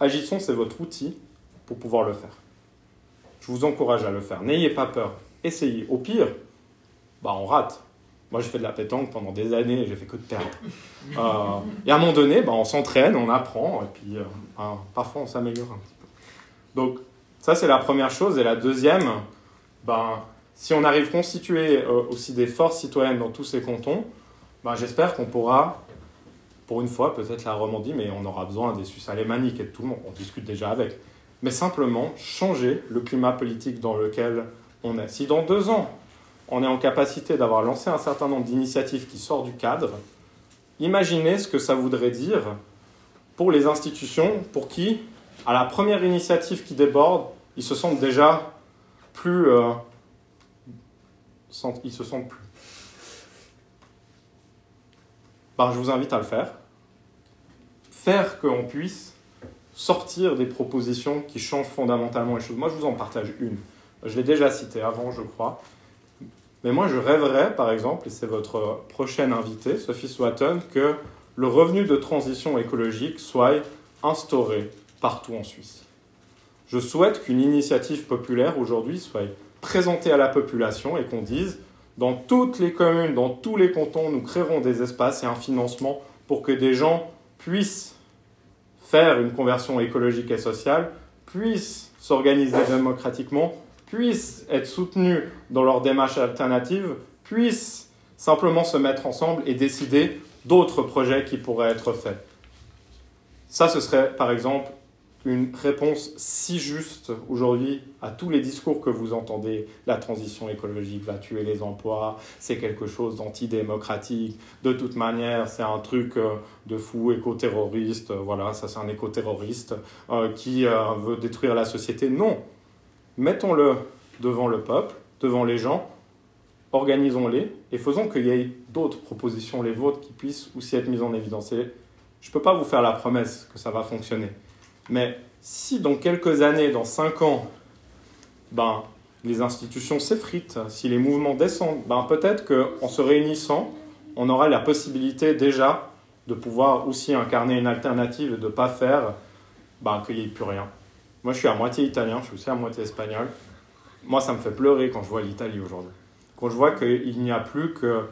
Agissons, c'est votre outil pour pouvoir le faire. Je vous encourage à le faire. N'ayez pas peur. Essayez. Au pire, bah on rate. Moi, j'ai fait de la pétanque pendant des années et j'ai fait que de perdre. (laughs) Euh, et à un moment donné, bah, on s'entraîne, on apprend, et puis euh, hein, parfois on s'améliore un petit peu. Donc, ça, c'est la première chose. Et la deuxième, ben, si on arrive à constituer euh, aussi des forces citoyennes dans tous ces cantons, ben, j'espère qu'on pourra, pour une fois, peut-être la Romandie, mais on aura besoin des Suisses alémaniques et de tout le monde, on discute déjà avec, mais simplement changer le climat politique dans lequel on est. Si dans deux ans, on est en capacité d'avoir lancé un certain nombre d'initiatives qui sortent du cadre, imaginez ce que ça voudrait dire pour les institutions, pour qui, à la première initiative qui déborde, ils se sentent déjà plus... Euh, ils se sentent plus. Ben, je vous invite à le faire. Faire qu'on puisse sortir des propositions qui changent fondamentalement les choses. Moi, je vous en partage une. Je l'ai déjà cité avant, je crois. Mais moi, je rêverais, par exemple, et c'est votre prochaine invitée, Sophie Swatton, que le revenu de transition écologique soit instauré partout en Suisse. Je souhaite qu'une initiative populaire aujourd'hui soit présenter à la population et qu'on dise, dans toutes les communes, dans tous les cantons, nous créerons des espaces et un financement pour que des gens puissent faire une conversion écologique et sociale, puissent s'organiser démocratiquement, puissent être soutenus dans leur démarche alternative, puissent simplement se mettre ensemble et décider d'autres projets qui pourraient être faits. Ça, ce serait par exemple une réponse si juste aujourd'hui à tous les discours que vous entendez. La transition écologique va tuer les emplois, c'est quelque chose d'antidémocratique, de toute manière c'est un truc euh, de fou éco-terroriste, euh, voilà, ça c'est un éco-terroriste euh, qui veut détruire la société. Non, mettons-le devant le peuple, devant les gens, organisons-les et faisons qu'il y ait d'autres propositions, les vôtres, qui puissent aussi être mises en évidence. je ne peux pas vous faire la promesse que ça va fonctionner. Mais si dans quelques années, dans cinq ans, ben, les institutions s'effritent, si les mouvements descendent, ben, peut-être qu'en se réunissant, on aura la possibilité déjà de pouvoir aussi incarner une alternative et de ne pas faire ben, qu'il n'y ait plus rien. Moi, je suis à moitié italien, je suis aussi à moitié espagnol. Moi, ça me fait pleurer quand je vois l'Italie aujourd'hui. Quand je vois qu'il n'y a plus que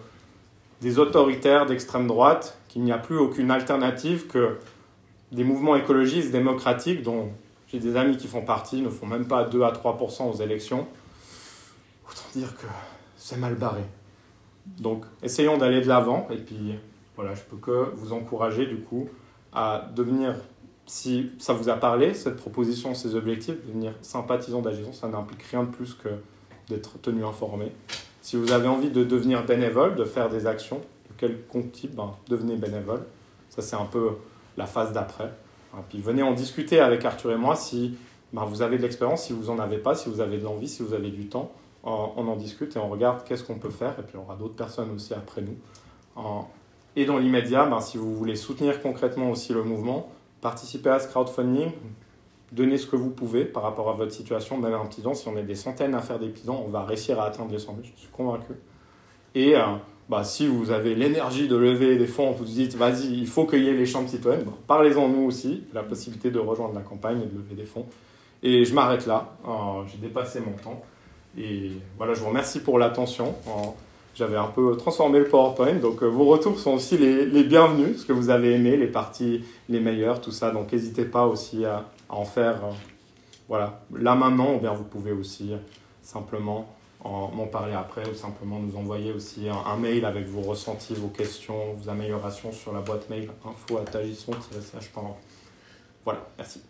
des autoritaires d'extrême droite, qu'il n'y a plus aucune alternative, que des mouvements écologistes démocratiques dont j'ai des amis qui font partie ne font même pas 2 à 3 aux élections, autant dire que c'est mal barré. Donc essayons d'aller de l'avant et puis voilà, je peux que vous encourager du coup à devenir, si ça vous a parlé, cette proposition, ces objectifs, devenir sympathisant d'agissant, ça n'implique rien de plus que d'être tenu informé. Si vous avez envie de devenir bénévole, de faire des actions, de quel type, ben, devenez bénévole. Ça c'est un peu la phase d'après. Puis venez en discuter avec Arthur et moi si ben, vous avez de l'expérience, si vous n'en avez pas, si vous avez de l'envie, si vous avez du temps. On en discute et on regarde qu'est-ce qu'on peut faire. Et puis on aura d'autres personnes aussi après nous. Et dans l'immédiat, ben, si vous voulez soutenir concrètement aussi le mouvement, participez à ce crowdfunding, donnez ce que vous pouvez par rapport à votre situation, même un petit don. Si on est des centaines à faire des petits on va réussir à atteindre les 100 000, je suis convaincu. Et euh, bah, si vous avez l'énergie de lever des fonds, vous dites, vas-y, il faut qu'il y ait les chambres citoyennes, parlez-en nous aussi, la possibilité de rejoindre la campagne et de lever des fonds. Et je m'arrête là, euh, j'ai dépassé mon temps. Et voilà, je vous remercie pour l'attention. Euh, j'avais un peu transformé le PowerPoint, donc euh, vos retours sont aussi les, bienvenus, ce que vous avez aimé, les parties les meilleures, tout ça. Donc n'hésitez pas aussi à, à en faire, voilà, là maintenant, ou bien vous pouvez aussi simplement m'en parler après ou simplement nous envoyer aussi un, mail avec vos ressentis, vos questions, vos améliorations sur la boîte mail info Voilà, merci.